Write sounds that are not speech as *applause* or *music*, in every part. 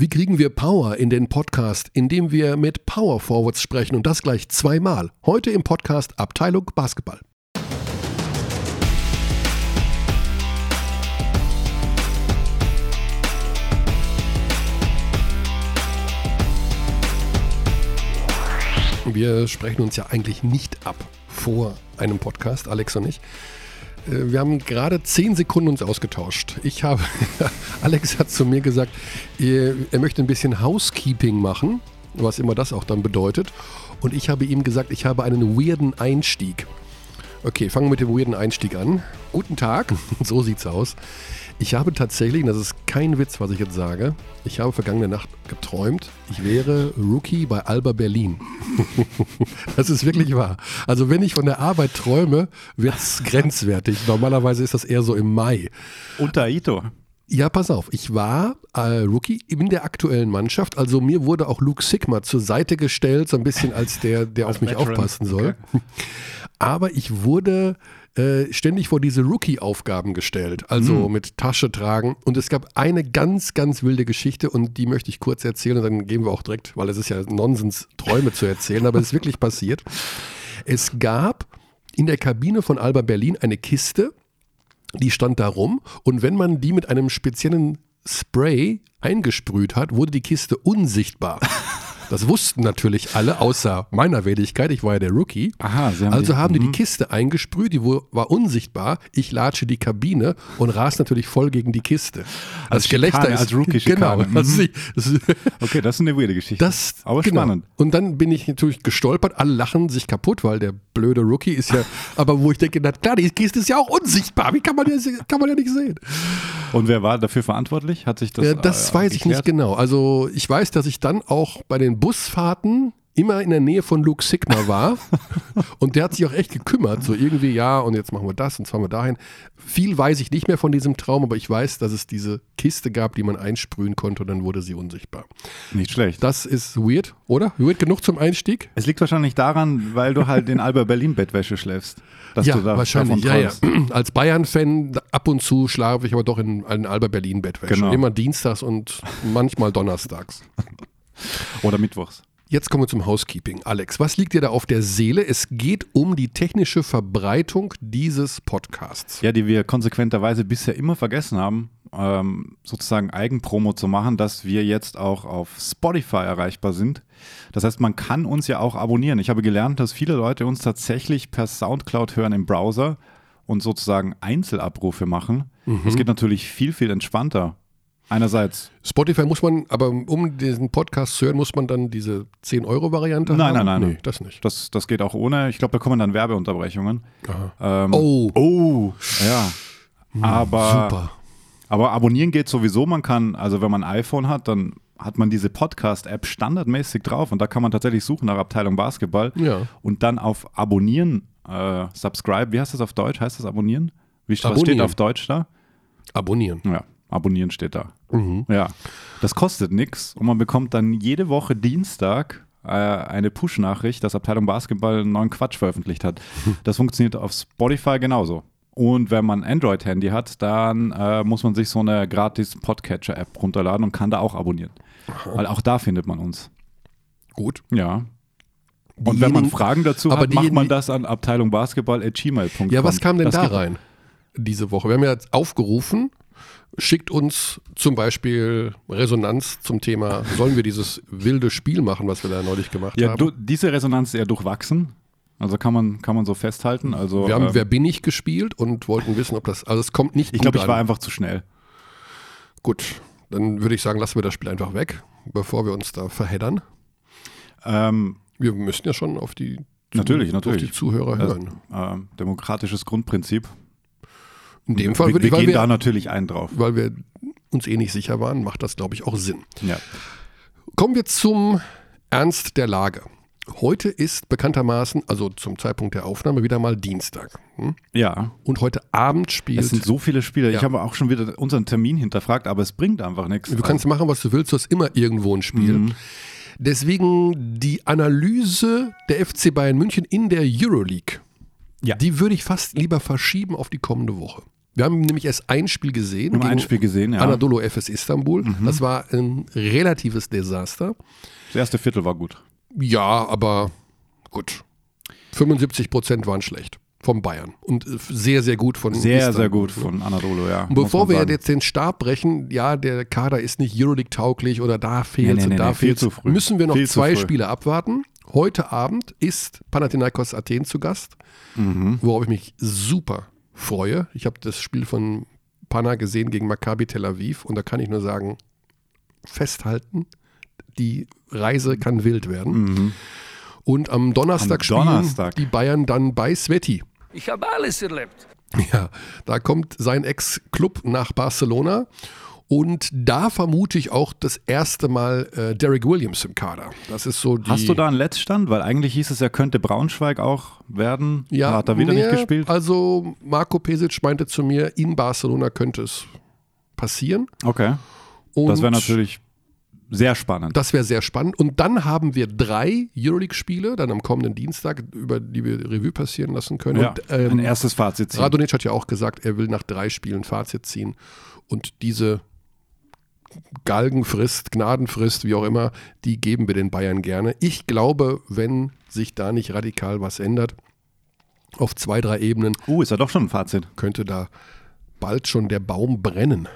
Wie kriegen wir Power in den Podcast, indem wir mit Power Forwards sprechen und das gleich zweimal? Heute im Podcast Abteilung Basketball. Wir sprechen uns ja eigentlich nicht ab vor einem Podcast, Alex und ich. Äh, wir haben gerade zehn Sekunden uns ausgetauscht. Ich habe, *laughs* Alex hat zu mir gesagt, er, möchte ein bisschen Housekeeping machen, was immer das auch dann bedeutet. Und ich habe ihm gesagt, ich habe einen weirden Einstieg. Okay, fangen wir mit dem weirden Einstieg an. Guten Tag, *laughs* so sieht's aus. Ich habe tatsächlich, und das ist kein Witz, was ich jetzt sage, ich habe vergangene Nacht geträumt, ich wäre Rookie bei Alba Berlin. *laughs* das ist wirklich wahr. Also wenn ich von der Arbeit träume, wird es *laughs* grenzwertig. Normalerweise ist das eher so im Mai. Unter Ito. Ja, pass auf. Ich war äh, Rookie in der aktuellen Mannschaft. Also mir wurde auch Luke Sigma zur Seite gestellt, so ein bisschen als der, der auf mich Veteran. aufpassen soll. Okay. *laughs* Aber ich wurde äh, ständig vor diese Rookie-Aufgaben gestellt, also mit Tasche tragen. Und es gab eine ganz, ganz wilde Geschichte und die möchte ich kurz erzählen und dann gehen wir auch direkt, weil es ist ja Nonsens, Träume zu erzählen, aber es ist wirklich passiert. Es gab in der Kabine von Alba Berlin eine Kiste, die stand da rum und wenn man die mit einem speziellen Spray eingesprüht hat, wurde die Kiste unsichtbar. Das wussten natürlich alle, außer meiner Wenigkeit. Ich war ja der Rookie. Aha, haben also die- haben die die mhm. Kiste eingesprüht, die war unsichtbar. Ich latsche die Kabine und ras natürlich voll gegen die Kiste. Das Als Gelächter Schikane, ist als Rookie-Schikane. Genau. Also *laughs* Mhm. ich, das, Okay, das ist eine weirde Geschichte. das, Aber genau. spannend. Und dann bin ich natürlich gestolpert. Alle lachen sich kaputt, weil der blöde Rookie ist ja. *laughs* aber wo ich denke, na klar, die Kiste ist ja auch unsichtbar. Wie kann man ja, kann man ja nicht sehen? Und wer war dafür verantwortlich? Hat sich das Das, das äh, weiß ich nicht geklärt? genau. Also ich weiß, dass ich dann auch bei den Busfahrten immer in der Nähe von Luke Sigma war *laughs* und der hat sich auch echt gekümmert, so irgendwie, ja, und jetzt machen wir das und fahren wir dahin. Viel weiß ich nicht mehr von diesem Traum, aber ich weiß, dass es diese Kiste gab, die man einsprühen konnte und dann wurde sie unsichtbar. Nicht schlecht. Das ist weird, oder? Weird genug zum Einstieg? Es liegt wahrscheinlich daran, weil du halt in *laughs* Alba Berlin Bettwäsche schläfst. Dass ja, du da wahrscheinlich. Ja, ja. Als Bayern-Fan ab und zu schlafe ich aber doch in, in Alba Berlin Bettwäsche. Genau. Immer dienstags und manchmal donnerstags. *laughs* Oder mittwochs. Jetzt kommen wir zum Housekeeping. Alex, was liegt dir da auf der Seele? Es geht um die technische Verbreitung dieses Podcasts. Ja, die wir konsequenterweise bisher immer vergessen haben, ähm, sozusagen Eigenpromo zu machen, dass wir jetzt auch auf Spotify erreichbar sind. Das heißt, man kann uns ja auch abonnieren. Ich habe gelernt, dass viele Leute uns tatsächlich per Soundcloud hören im Browser und sozusagen Einzelabrufe machen. Mhm. Das geht natürlich viel, viel entspannter. Einerseits, Spotify muss man, aber um diesen Podcast zu hören, muss man dann diese 10-Euro-Variante Nein, haben? nein, nein. Nee, das nicht. das, das geht auch ohne. Ich glaube, da kommen dann Werbeunterbrechungen. Ähm, Oh, oh, ja. Aber super. Aber abonnieren geht sowieso. Man kann, also wenn man ein iPhone hat, dann hat man diese Podcast-App standardmäßig drauf und da kann man tatsächlich suchen nach Abteilung Basketball Ja. und dann auf Abonnieren, äh, Subscribe, wie heißt das auf Deutsch? Heißt das Abonnieren? Wie, was steht Abonnieren. auf Deutsch da? Abonnieren. Ja, Abonnieren steht da. Mhm. Ja, das kostet nichts und man bekommt dann jede Woche Dienstag äh, eine Push-Nachricht, dass Abteilung Basketball einen neuen Quatsch veröffentlicht hat. *laughs* Das funktioniert auf Spotify genauso. Und wenn man ein Android-Handy hat, dann äh, muss man sich so eine gratis Podcatcher-App runterladen und kann da auch abonnieren. Weil auch da findet man uns. Gut. Ja. Und wenn man Fragen dazu hat, macht man das an abteilungbasketball.gmail.com. Ja, was kam denn das da rein diese Woche? Wir haben ja jetzt aufgerufen, schickt uns zum Beispiel Resonanz zum Thema, sollen wir dieses wilde Spiel machen, was wir da neulich gemacht Ja, haben? du, diese Resonanz ist eher durchwachsen. Also kann man, kann man so festhalten. Also, wir haben ähm, Wer bin ich gespielt und wollten wissen, ob das, also es kommt nicht ich glaube, ich an. war einfach zu schnell. Gut, dann würde ich sagen, lassen wir das Spiel einfach weg, bevor wir uns da verheddern. Ähm, Wir müssen ja schon auf die, Natürlich, auf natürlich. die Zuhörer Das- hören. ähm, demokratisches Grundprinzip. In dem Fall wir, würde wir ich, weil gehen da wir, natürlich einen drauf. weil wir uns eh nicht sicher waren, macht das, glaube ich, auch Sinn. Ja. Kommen wir zum Ernst der Lage. Heute ist bekanntermaßen, also zum Zeitpunkt der Aufnahme, wieder mal Dienstag. Hm? ja, Und heute Abend spielt. es sind so viele Spiele. Ja. Ich habe auch schon wieder unseren Termin hinterfragt, aber es bringt einfach nichts. Du kannst machen, was du willst, du hast immer irgendwo ein Spiel. Mhm. Deswegen die Analyse der FC Bayern München in der Euroleague, Ja. die würde ich fast lieber verschieben auf die kommende Woche. Wir haben nämlich erst ein Spiel gesehen. Wir haben ein Spiel gesehen, ja. Anadolu FS Istanbul. Mhm. Das war ein relatives Desaster. Das erste Viertel war gut. Ja, aber gut. 75 Prozent waren schlecht vom Bayern und sehr, sehr gut von Sehr, Istanbul. sehr gut von Anadolu, ja. Und bevor wir jetzt den Stab brechen, ja, der Kader ist nicht Euroleague tauglich oder da fehlt nee, nee, und da nee, fehlt müssen wir noch viel zwei Spiele abwarten. Heute Abend ist Panathinaikos Athen zu Gast, mhm. worauf ich mich super freue. Ich habe das Spiel von Pana gesehen gegen Maccabi Tel Aviv und da kann ich nur sagen, festhalten, die Reise kann wild werden. Mhm. Und am Donnerstag, am spielen Donnerstag. die Bayern dann bei Sveti. Ich habe alles erlebt. Ja, da kommt sein Ex-Club nach Barcelona. Und da vermute ich auch das erste Mal äh, Derek Williams im Kader. Das ist so die Hast du da einen Letztstand? Weil eigentlich hieß es, er könnte Braunschweig auch werden. Ja, hat er wieder nee, nicht gespielt. Also Marco Pesic meinte zu mir, in Barcelona könnte es passieren. Okay. Und das wäre natürlich sehr spannend. Das wäre sehr spannend. Und dann haben wir drei Euroleague-Spiele, dann am kommenden Dienstag, über die wir Revue passieren lassen können. Ja, und, ähm, ein erstes Fazit ziehen. Radonic hat ja auch gesagt, er will nach drei Spielen Fazit ziehen. Und diese Galgenfrist, Gnadenfrist, wie auch immer, die geben wir den Bayern gerne. Ich glaube, wenn sich da nicht radikal was ändert, auf zwei, drei Ebenen. Uh, ist ja doch schon ein Fazit. Könnte da bald schon der Baum brennen.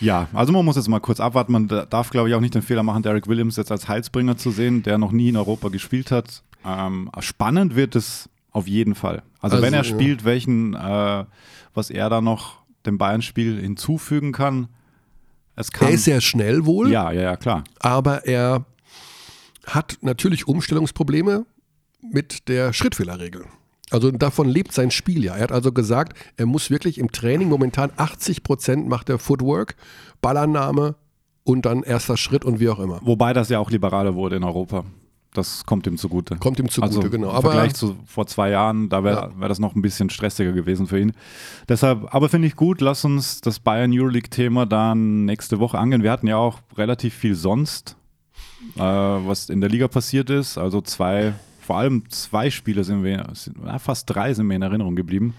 Ja, also man muss jetzt mal kurz abwarten. Man darf, glaube ich, auch nicht den Fehler machen, Derek Williams jetzt als Heilsbringer zu sehen, der noch nie in Europa gespielt hat. Ähm, spannend wird es auf jeden Fall. Also, also wenn er spielt, welchen, äh, was er da noch dem Bayern-Spiel hinzufügen kann. Es kann. Er ist sehr schnell wohl. Ja, ja, ja, klar. Aber er hat natürlich Umstellungsprobleme mit der Schrittfehlerregel. Also davon lebt sein Spiel ja. Er hat also gesagt, er muss wirklich im Training momentan 80 Prozent macht er Footwork, Ballannahme und dann erster Schritt und wie auch immer. Wobei das ja auch liberaler wurde in Europa. Das kommt ihm zugute. Kommt ihm zugute, also genau. Im Vergleich zu vor zwei Jahren, da wäre ja. wär das noch ein bisschen stressiger gewesen für ihn. Deshalb, aber finde ich gut, lass uns das Bayern Euroleague-Thema dann nächste Woche angehen. Wir hatten ja auch relativ viel sonst, äh, was in der Liga passiert ist. Also zwei vor allem zwei Spiele sind wir, fast drei sind mir in Erinnerung geblieben.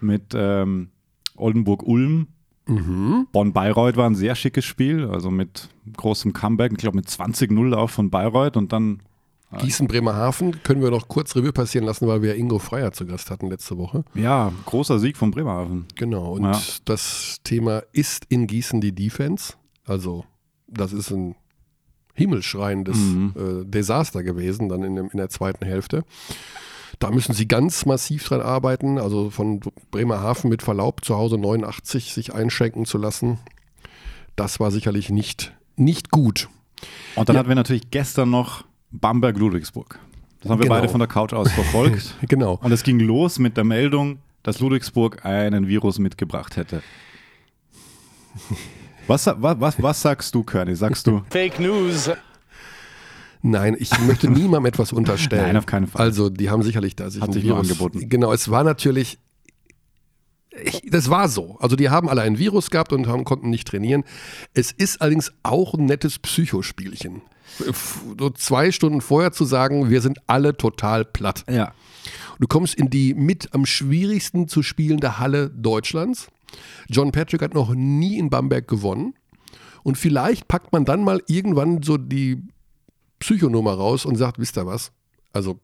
Mit ähm, Oldenburg-Ulm. Mhm. Bonn-Bayreuth war ein sehr schickes Spiel, also mit großem Comeback, ich glaube mit 20-0 auch von Bayreuth und dann äh, Gießen-Bremerhaven können wir noch kurz Revue passieren lassen, weil wir Ingo Freier zu Gast hatten letzte Woche. Ja, großer Sieg von Bremerhaven. Genau, und ja. das Thema ist in Gießen die Defense. Also, das ist ein himmelschreiendes mhm. äh, Desaster gewesen, dann in, dem, in, der zweiten Hälfte. Da müssen sie ganz massiv dran arbeiten, also von Bremerhaven mit Verlaub zu Hause 89 sich einschenken zu lassen. Das war sicherlich nicht, nicht gut. Und dann ja. hatten wir natürlich gestern noch Bamberg-Ludwigsburg. Das haben wir genau. beide von der Couch aus verfolgt. *laughs* genau. Und es ging los mit der Meldung, dass Ludwigsburg einen Virus mitgebracht hätte. Was, was, was, was sagst du, Körny? Sagst du? *laughs* Fake News. Nein, ich möchte niemandem etwas unterstellen. Nein, auf keinen Fall. Also, die haben sicherlich da sich Hat sich Virus angeboten. Genau, es war natürlich. Ich, das war so. Also, die haben alle ein Virus gehabt und haben, konnten nicht trainieren. Es ist allerdings auch ein nettes Psychospielchen. So zwei Stunden vorher zu sagen, wir sind alle total platt. Ja. Du kommst in die mit am schwierigsten zu spielende Halle Deutschlands John Patrick hat noch nie in Bamberg gewonnen. Und vielleicht packt man dann mal irgendwann so die Psychonummer raus und sagt, wisst ihr was? Also,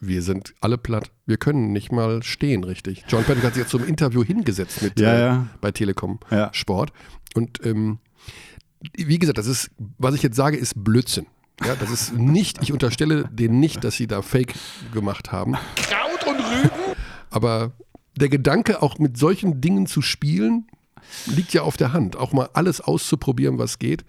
wir sind alle platt. Wir können nicht mal stehen, richtig. John Patrick hat sich jetzt zum Interview hingesetzt mit ja, äh, ja. bei Telekom ja. Sport. Und ähm, wie gesagt, das ist, was ich jetzt sage, ist Blödsinn. Ja, das ist nicht, ich unterstelle denen nicht, dass sie da Fake gemacht haben. Kraut und Rüben. Aber der Gedanke, auch mit solchen Dingen zu spielen, liegt ja auf der Hand. Auch mal alles auszuprobieren, was geht.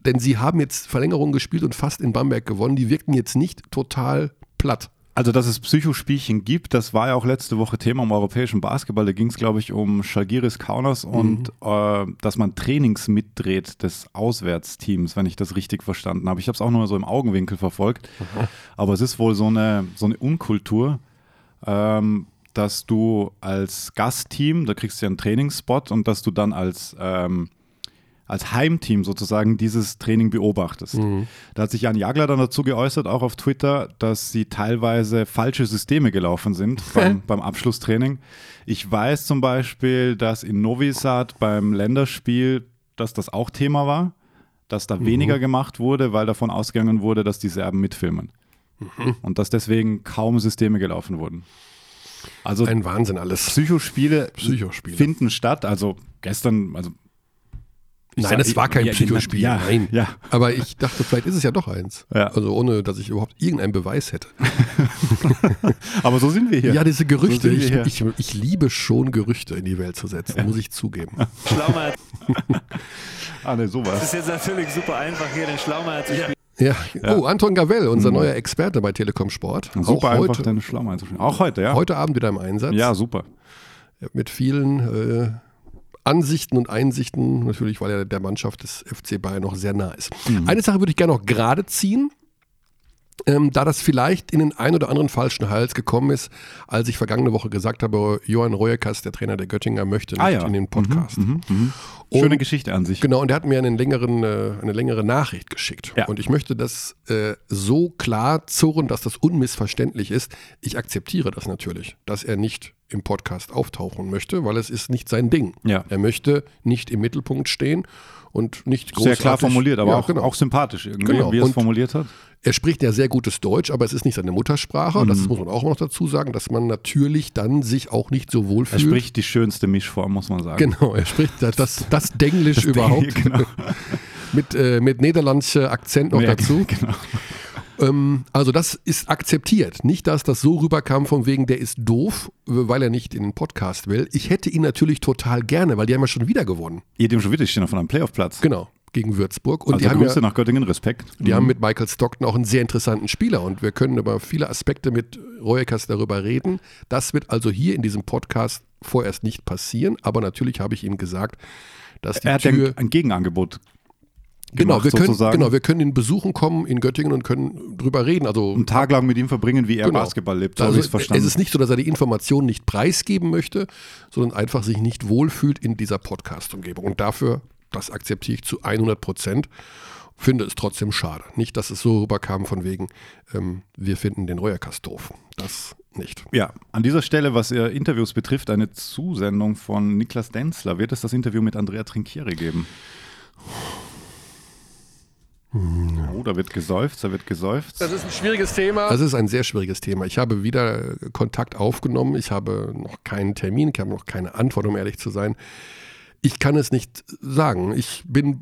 Denn sie haben jetzt Verlängerung gespielt und fast in Bamberg gewonnen. Die wirkten jetzt nicht total platt. Also, dass es Psychospielchen gibt, das war ja auch letzte Woche Thema im europäischen Basketball. Da ging es, glaube ich, um Schalgiris Kaunas mhm. und äh, dass man Trainings mitdreht des Auswärtsteams, wenn ich das richtig verstanden habe. Ich habe es auch nur so im Augenwinkel verfolgt. Mhm. Aber es ist wohl so eine, so eine Unkultur, ähm, dass du als Gastteam, da kriegst du ja einen Trainingsspot und dass du dann als, ähm, als Heimteam sozusagen dieses Training beobachtest. Da hat sich Jan Jagler dann dazu geäußert, auch auf Twitter, dass sie teilweise falsche Systeme gelaufen sind *laughs* beim, beim Abschlusstraining. Ich weiß zum Beispiel, dass in Novi Sad beim Länderspiel, dass das auch Thema war, dass da weniger gemacht wurde, weil davon ausgegangen wurde, dass die Serben mitfilmen. Und dass deswegen kaum Systeme gelaufen wurden. Also Ein Wahnsinn alles. Psychospiele, Psychospiele. finden statt. Also gestern, also ich Nein, sag- es war kein ja, Psychospiel. Ja, Nein. ja. Aber ich dachte, vielleicht ist es ja doch eins. Ja. Also ohne, dass ich überhaupt irgendeinen Beweis hätte. *laughs* Aber so sind wir hier. Ja, diese Gerüchte. So ich, ich, ich liebe schon Gerüchte in die Welt zu setzen, muss ich zugeben. *laughs* Schlaumeier. ah, ne, Es sowas. ist jetzt natürlich super einfach, hier den Schlaumeier zu spielen. Ja. Oh, Anton Gavell, unser neuer Experte bei Telekom Sport. Mhm. Super Auch einfach, heute, deine Schlaum einzuschreiben. Auch heute, ja. heute Abend wieder im Einsatz. Ja, super. Mit vielen äh, Ansichten und Einsichten, natürlich, weil er der Mannschaft des FC Bayern noch sehr nah ist. Mhm. Eine Sache würde ich gerne noch gerade ziehen. Ähm, da das vielleicht in den ein oder anderen falschen Hals gekommen ist, als ich vergangene Woche gesagt habe, Johann Reuekas, der Trainer der Göttinger, möchte nicht Ah ja. in den Podcast. Mhm, mhm. Schöne Und- Geschichte an sich. Genau, und er hat mir einen längeren, äh, eine längere Nachricht geschickt. Ja. Und ich möchte das äh, so klar zurren, dass das unmissverständlich ist. Ich akzeptiere das natürlich, dass er nicht im Podcast auftauchen möchte, weil es ist nicht sein Ding. Ja. Er möchte nicht im Mittelpunkt stehen und nicht Sehr großartig. klar formuliert, aber ja, auch, genau. auch sympathisch irgendwie, Genau. wie er es formuliert hat. Er spricht ja sehr gutes Deutsch, aber es ist nicht seine Muttersprache. Mhm. Das muss man auch noch dazu sagen, dass man natürlich dann sich auch nicht so wohl Er fühlt. spricht die schönste Mischform, muss man sagen. Genau, er spricht das, das, das Denglisch überhaupt. Genau. *laughs* mit, äh, mit niederländischer Akzent noch Ja, dazu. *laughs* Genau. Ähm, also das ist akzeptiert. Nicht, dass das so rüberkam von wegen, der ist doof, weil er nicht in den Podcast will. Ich hätte ihn natürlich total gerne, weil die haben ja schon wieder gewonnen. Ihr dem schon wieder stehen auf einem Playoff-Platz. Genau, gegen Würzburg. Und Also die, haben, Grüße ja, nach Göttingen, Respekt. die haben mit Michael Stockton auch einen sehr interessanten Spieler. Und wir können über viele Aspekte mit Royekas darüber reden. Das wird also hier in diesem Podcast vorerst nicht passieren. Aber natürlich habe ich ihm gesagt, dass die er hat ja Tür... ein, Gegenangebot Genau, gemacht, wir können, sozusagen. genau, wir können ihn besuchen kommen in Göttingen und können drüber reden. Also einen Tag lang mit ihm verbringen, wie er Genau. Basketball lebt. So also ich es verstanden. Es ist nicht so, dass er die Informationen nicht preisgeben möchte, sondern einfach sich nicht wohlfühlt in dieser Podcast-Umgebung. Und dafür, das akzeptiere ich zu 100 Prozent, finde es trotzdem schade. Nicht, dass es so rüberkam von wegen, ähm, wir finden den Reuerkast doof. Das nicht. Ja, an dieser Stelle, was ihr Interviews betrifft, eine Zusendung von Niklas Denzler. Wird es das Interview mit Andrea Trinkieri geben? Oh, da wird gesäuft, da wird gesäuft. Das ist ein schwieriges Thema. Das ist ein sehr schwieriges Thema. Ich habe wieder Kontakt aufgenommen. Ich habe noch keinen Termin, ich habe noch keine Antwort, um ehrlich zu sein. Ich kann es nicht sagen. Ich bin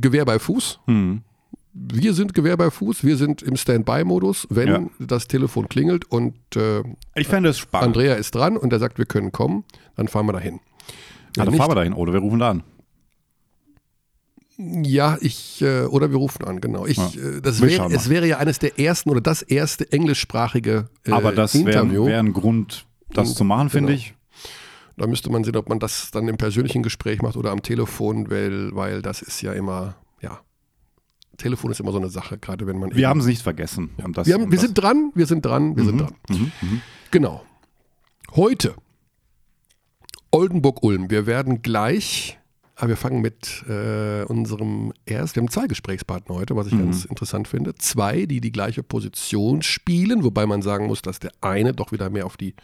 Gewehr bei Fuß. Hm. Wir sind Gewehr bei Fuß, wir sind im Standby-Modus, wenn Ja. das Telefon klingelt und äh, Ich fände es spannend. Andrea ist dran und er sagt, wir können kommen, dann fahren wir dahin. ah, Wenn dann fahren wir dahin oder wir rufen da an. Ja, ich, äh, oder wir rufen an, genau. Ich, Ja. äh, das wär, es wäre ja eines der ersten oder das erste englischsprachige äh, Aber das wäre Interview. wär ein Grund, das Und- zu machen, finde genau. ich. Da müsste man sehen, ob man das dann im persönlichen Gespräch macht oder am Telefon, weil, weil das ist ja immer, ja, Telefon ist immer so eine Sache, gerade wenn man. Wir haben es nicht vergessen. Und das, wir, haben, wir das- sind dran, wir sind dran, wir sind dran. Mhm, mhm. Genau. Heute Oldenburg-Ulm. Wir werden gleich, aber wir fangen mit äh, unserem erst, wir haben zwei Gesprächspartner heute, was ich ganz interessant finde. Zwei, die die gleiche Position spielen, wobei man sagen muss, dass der eine doch wieder mehr auf die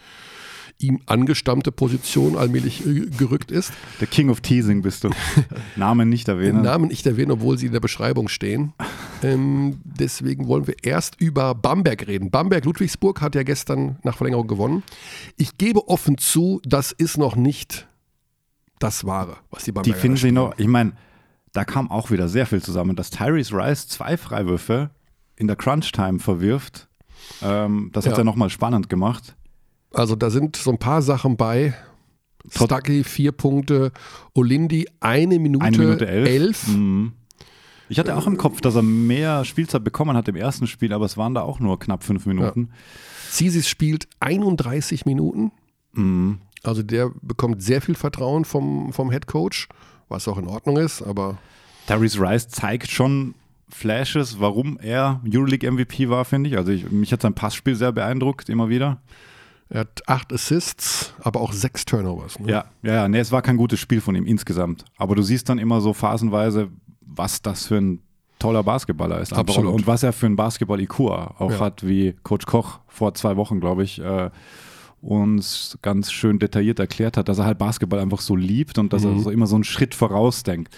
ihm angestammte Position allmählich äh, gerückt ist. Der King of Teasing bist du. *laughs* Namen nicht erwähnen. Namen nicht erwähnen, obwohl sie in der Beschreibung stehen. Ähm, deswegen wollen wir erst über Bamberg reden. Bamberg-Ludwigsburg hat ja gestern nach Verlängerung gewonnen. Ich gebe offen zu, das ist noch nicht das Wahre, was die Die Bamberger finden da sie noch, ich meine, da kam auch wieder sehr viel zusammen, dass Tyrese Rice zwei Freiwürfe in der Crunch-Time verwirft. Ähm, das hat Ja. ja nochmal spannend gemacht. Also da sind so ein paar Sachen bei. Stucky vier Punkte, Olindi eine Minute, Eine Minute elf. elf. Mhm. Ich hatte auch im Kopf, dass er mehr Spielzeit bekommen hat im ersten Spiel, aber es waren da auch nur knapp fünf Minuten. Zisis spielt 31 Minuten. Mhm. Also der bekommt sehr viel Vertrauen vom, vom Head Coach, was auch in Ordnung ist, aber Tyrese Rice zeigt schon Flashes, warum er Euroleague MVP war, finde ich. Also ich, mich hat sein Passspiel sehr beeindruckt, immer wieder. Er hat acht Assists, aber auch sechs Turnovers. Ne? Ja, ja, ja. Nee, es war kein gutes Spiel von ihm insgesamt. Aber du siehst dann immer so phasenweise, was das für ein toller Basketballer ist. Absolut. Und was er für ein Basketball-IQ auch Ja. hat, wie Coach Koch vor zwei Wochen, glaube ich, äh, uns ganz schön detailliert erklärt hat, dass er halt Basketball einfach so liebt und dass Mhm. er so immer so einen Schritt vorausdenkt.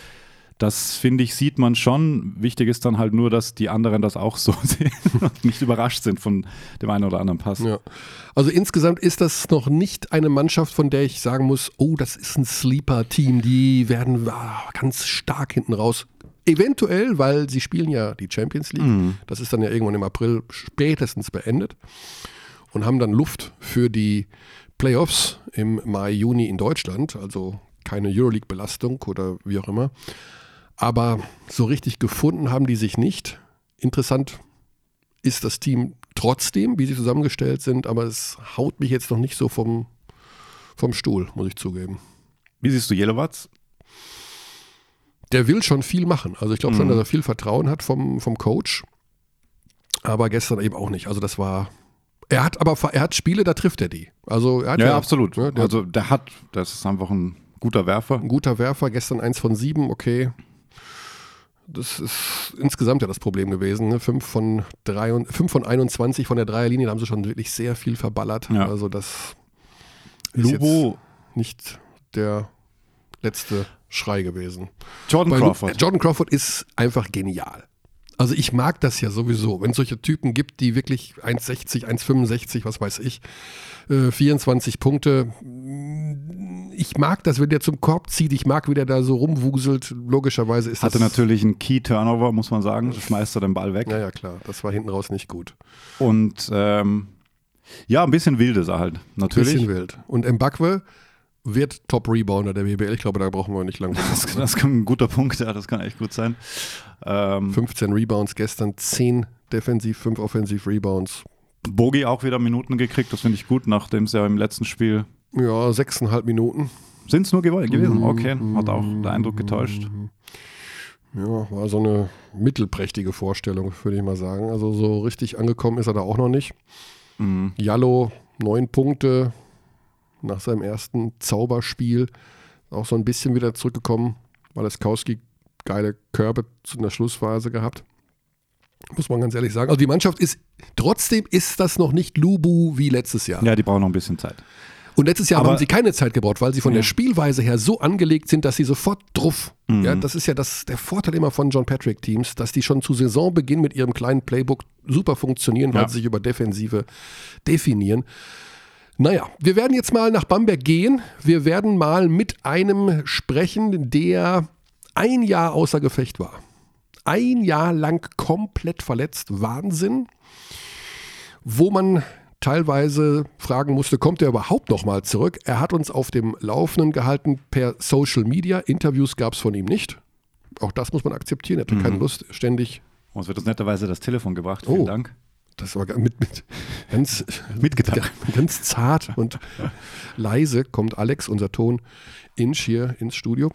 Das finde ich, sieht man schon. Wichtig ist dann halt nur, dass die anderen das auch so *laughs* sehen und nicht überrascht sind von dem einen oder anderen Pass. Ja. Also insgesamt ist das noch nicht eine Mannschaft, von der ich sagen muss, oh, das ist ein Sleeper-Team, die werden ah, ganz stark hinten raus. Eventuell, weil sie spielen ja die Champions League. Das ist dann ja irgendwann im April spätestens beendet und haben dann Luft für die Playoffs im Mai, Juni in Deutschland. Also keine Euroleague-Belastung oder wie auch immer. Aber so richtig gefunden haben die sich nicht. Interessant ist das Team trotzdem, wie sie zusammengestellt sind, aber es haut mich jetzt noch nicht so vom, vom Stuhl, muss ich zugeben. Wie siehst du Jelowatz? Der will schon viel machen. Also ich glaube schon, Mhm. dass er viel Vertrauen hat vom, vom Coach. Aber gestern eben auch nicht. Also das war. Er hat aber er hat Spiele, da trifft er die. Also er hat Ja, absolut. Ne, der also der hat, das ist einfach ein guter Werfer. ein guter Werfer, gestern eins von sieben, okay. Das ist insgesamt ja das Problem gewesen. Ne? Fünf, von drei und, fünf von 21 von der Dreierlinie, da haben sie schon wirklich sehr viel verballert. Ja. Also das ist jetzt nicht der letzte Schrei gewesen. Jordan Bei Lu- Crawford. Jordan Crawford ist einfach genial. Also ich mag das ja sowieso, wenn es solche Typen gibt, die wirklich 1,60, 1,65, was weiß ich, äh, 24 Punkte. Ich mag das, wenn der zum Korb zieht. Ich mag, wie der da so rumwuselt. Logischerweise ist Hatte das... natürlich einen Key-Turnover, muss man sagen. Schmeißt er den Ball weg. Ja, ja, klar. Das war hinten raus nicht gut. Und ähm, ja, ein bisschen wild ist er halt. Natürlich. Bisschen wild. Und Mbakwe wird Top-Rebounder der WBL. Ich glaube, da brauchen wir nicht lange. Das, das kann ein guter Punkt, ja, das kann echt gut sein. Ähm, 15 Rebounds gestern, 10 defensiv, 5 offensiv Rebounds. Bogi auch wieder Minuten gekriegt, das finde ich gut, nachdem es ja im letzten Spiel. Ja, sechseinhalb Minuten. Sind es nur gew Mhm. gewesen? Okay, hat auch der Eindruck getäuscht. Ja, war so eine mittelprächtige Vorstellung, würde ich mal sagen. Also so richtig angekommen ist er da auch noch nicht. Mhm. Jallo, neun Punkte nach seinem ersten Zauberspiel. Auch so ein bisschen wieder zurückgekommen. Waleskowski geile Körbe in der Schlussphase gehabt. Muss man ganz ehrlich sagen. Also die Mannschaft ist, trotzdem ist das noch nicht Lubu wie letztes Jahr. Ja, die brauchen noch ein bisschen Zeit. Und letztes Jahr Aber- haben sie keine Zeit gebraucht, weil sie von Ja. der Spielweise her so angelegt sind, dass sie sofort druff. Mhm. Ja, das ist ja das, der Vorteil immer von John Patrick Teams, dass die schon zu Saisonbeginn mit ihrem kleinen Playbook super funktionieren, weil Ja. sie sich über Defensive definieren. Naja, wir werden jetzt mal nach Bamberg gehen. Wir werden mal mit einem sprechen, der ein Jahr außer Gefecht war. Ein Jahr lang komplett verletzt. Wahnsinn. Wo man teilweise fragen musste, kommt er überhaupt noch mal zurück? Er hat uns auf dem Laufenden gehalten per Social Media. Interviews gab es von ihm nicht. Auch das muss man akzeptieren. Er hatte keine Lust, ständig. Uns wird uns netterweise das Telefon gebracht. Vielen Oh. Dank. Das war mit, mit ganz, Mitgedacht. *laughs* ganz zart und leise kommt Alex, unser Ton, Inch hier ins Studio.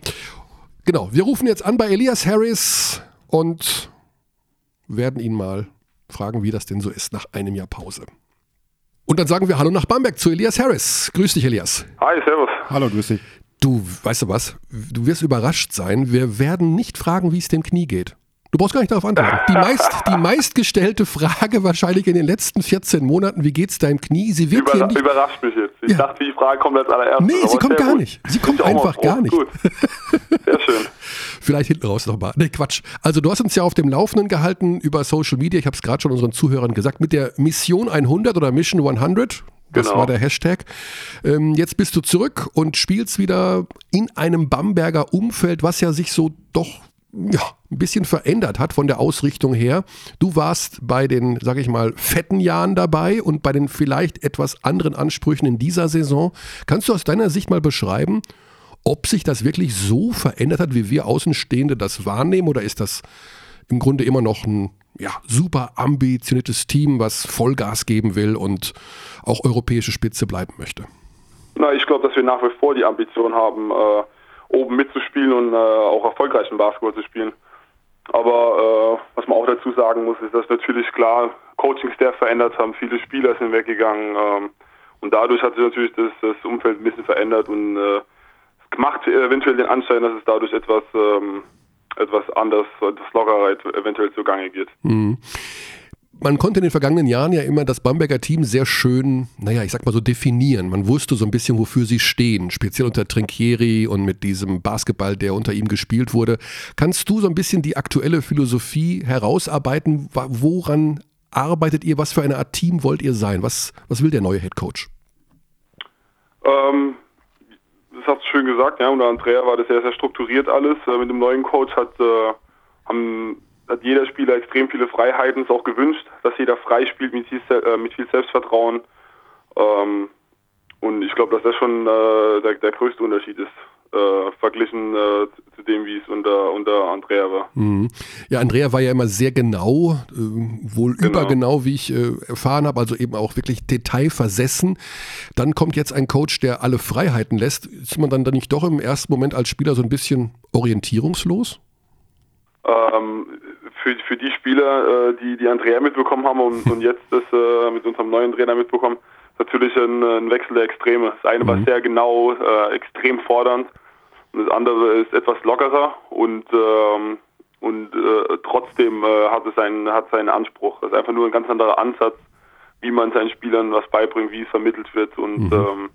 Genau, wir rufen jetzt an bei Elias Harris und werden ihn mal fragen, wie das denn so ist nach einem Jahr Pause. Und dann sagen wir Hallo nach Bamberg zu Elias Harris. Grüß dich, Elias. Hi, servus. Hallo, grüß dich. Du, weißt du was? Du wirst überrascht sein. Wir werden nicht fragen, wie es dem Knie geht. Du brauchst gar nicht darauf antworten. Die, meist, die meistgestellte Frage wahrscheinlich in den letzten 14 Monaten, wie geht's deinem Knie? Sie wird hier Überra nicht. überrascht mich jetzt. Ich Ja. dachte, die Frage kommt als allererstes. Nee, sie kommt gar gut. nicht. Sie kommt einfach gar nicht. Gut. Sehr schön. *laughs* Vielleicht hinten raus nochmal. Nee, Quatsch. Also du hast uns ja auf dem Laufenden gehalten über Social Media. Ich habe es gerade schon unseren Zuhörern gesagt, mit der Mission 100 oder Mission 100. Das Genau. war der Hashtag. Ähm, jetzt bist du zurück und spielst wieder in einem Bamberger Umfeld, was ja sich so doch ja, ein bisschen verändert hat von der Ausrichtung her. Du warst bei den, sag ich mal, fetten Jahren dabei und bei den vielleicht etwas anderen Ansprüchen in dieser Saison. Kannst du aus deiner Sicht mal beschreiben, ob sich das wirklich so verändert hat, wie wir Außenstehende das wahrnehmen, oder ist das im Grunde immer noch ein ja, super ambitioniertes Team, was Vollgas geben will und auch europäische Spitze bleiben möchte? Na, ich glaube, dass wir nach wie vor die Ambition haben, äh, oben mitzuspielen und äh, auch erfolgreichen Basketball zu spielen. Aber äh, was man auch dazu sagen muss, ist, dass natürlich klar Coaching-Staff verändert haben, viele Spieler sind weggegangen ähm, Und dadurch hat sich natürlich das, das Umfeld ein bisschen verändert und äh, macht eventuell den Anschein, dass es dadurch etwas, ähm, etwas anders, etwas lockerer eventuell zugange geht. Mhm. Man konnte in den vergangenen Jahren ja immer das Bamberger Team sehr schön, naja, ich sag mal so definieren. Man wusste so ein bisschen, wofür sie stehen, speziell unter Trinkieri und mit diesem Basketball, der unter ihm gespielt wurde. Kannst du so ein bisschen die aktuelle Philosophie herausarbeiten? Woran arbeitet ihr? Was für eine Art Team wollt ihr sein? Was, was will der neue Head Coach? Ähm, das hast du schön gesagt, ja. Unter Andrea war das sehr, sehr strukturiert alles. Äh, mit dem neuen Coach hat, äh, haben hat jeder Spieler extrem viele Freiheiten, ist auch gewünscht, dass jeder frei spielt mit viel, äh, viel Selbstvertrauen. Ähm, und ich glaube, dass das schon äh, der, größte Unterschied ist, äh, verglichen zu dem, wie es unter, unter Andrea war. Mhm. Ja, Andrea war ja immer sehr genau, äh, wohl genau. übergenau, wie ich erfahren habe, also eben auch wirklich detailversessen. Dann kommt jetzt ein Coach, der alle Freiheiten lässt. Ist man dann, dann nicht doch im ersten Moment als Spieler so ein bisschen orientierungslos? Ähm, für, für die Spieler, äh, die die Andrea mitbekommen haben und, *laughs* und jetzt das äh, mit unserem neuen Trainer mitbekommen, natürlich ein, ein Wechsel der Extreme. Das eine mhm. war sehr genau, äh, extrem fordernd und das andere ist etwas lockerer und ähm, und äh, trotzdem äh, hat es einen hat seinen Anspruch. Das ist einfach nur ein ganz anderer Ansatz, wie man seinen Spielern was beibringt, wie es vermittelt wird und mhm. ähm,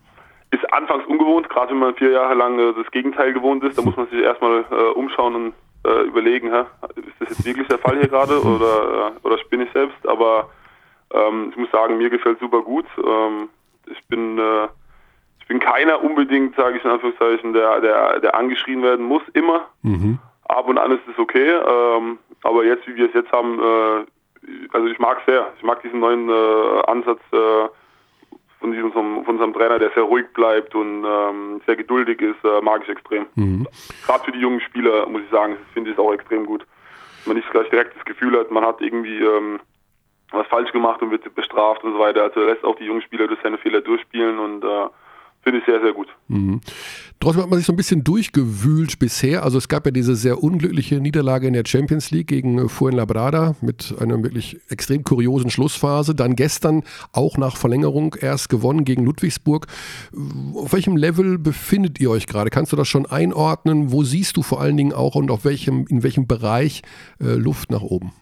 ist anfangs ungewohnt, gerade wenn man vier Jahre lang äh, das Gegenteil gewohnt ist, da muss man sich erstmal umschauen und äh, überlegen, hä, ist das jetzt wirklich der Fall hier gerade *laughs* oder, äh, oder spinne ich selbst? Aber ähm, ich muss sagen, mir gefällt super gut. Ähm, ich bin äh, ich bin keiner unbedingt, sage ich in Anführungszeichen, der, der, der angeschrien werden muss, immer. Mhm. Ab und an ist es okay. Ähm, aber jetzt, wie wir es jetzt haben, äh, also ich mag sehr. Ich mag diesen neuen äh, Ansatz äh, von, diesem, von unserem Trainer, der sehr ruhig bleibt und ähm, sehr geduldig ist, äh, mag ich extrem. Mhm. Gerade für die jungen Spieler, muss ich sagen, finde ich es auch extrem gut. Man nicht gleich direkt das Gefühl hat, man hat irgendwie ähm, was falsch gemacht und wird bestraft und so weiter. Also lässt auch die jungen Spieler durch seine Fehler durchspielen und äh, Finde ich sehr, sehr gut. Mhm. Trotzdem hat man sich so ein bisschen durchgewühlt bisher. Also es gab ja diese sehr unglückliche Niederlage in der Champions League gegen Fuenlabrada mit einer wirklich extrem kuriosen Schlussphase. Dann gestern auch nach Verlängerung erst gewonnen gegen Ludwigsburg. Auf welchem Level befindet ihr euch gerade? Kannst du das schon einordnen? Wo siehst du vor allen Dingen auch und auf welchem, in welchem Bereich äh, Luft nach oben?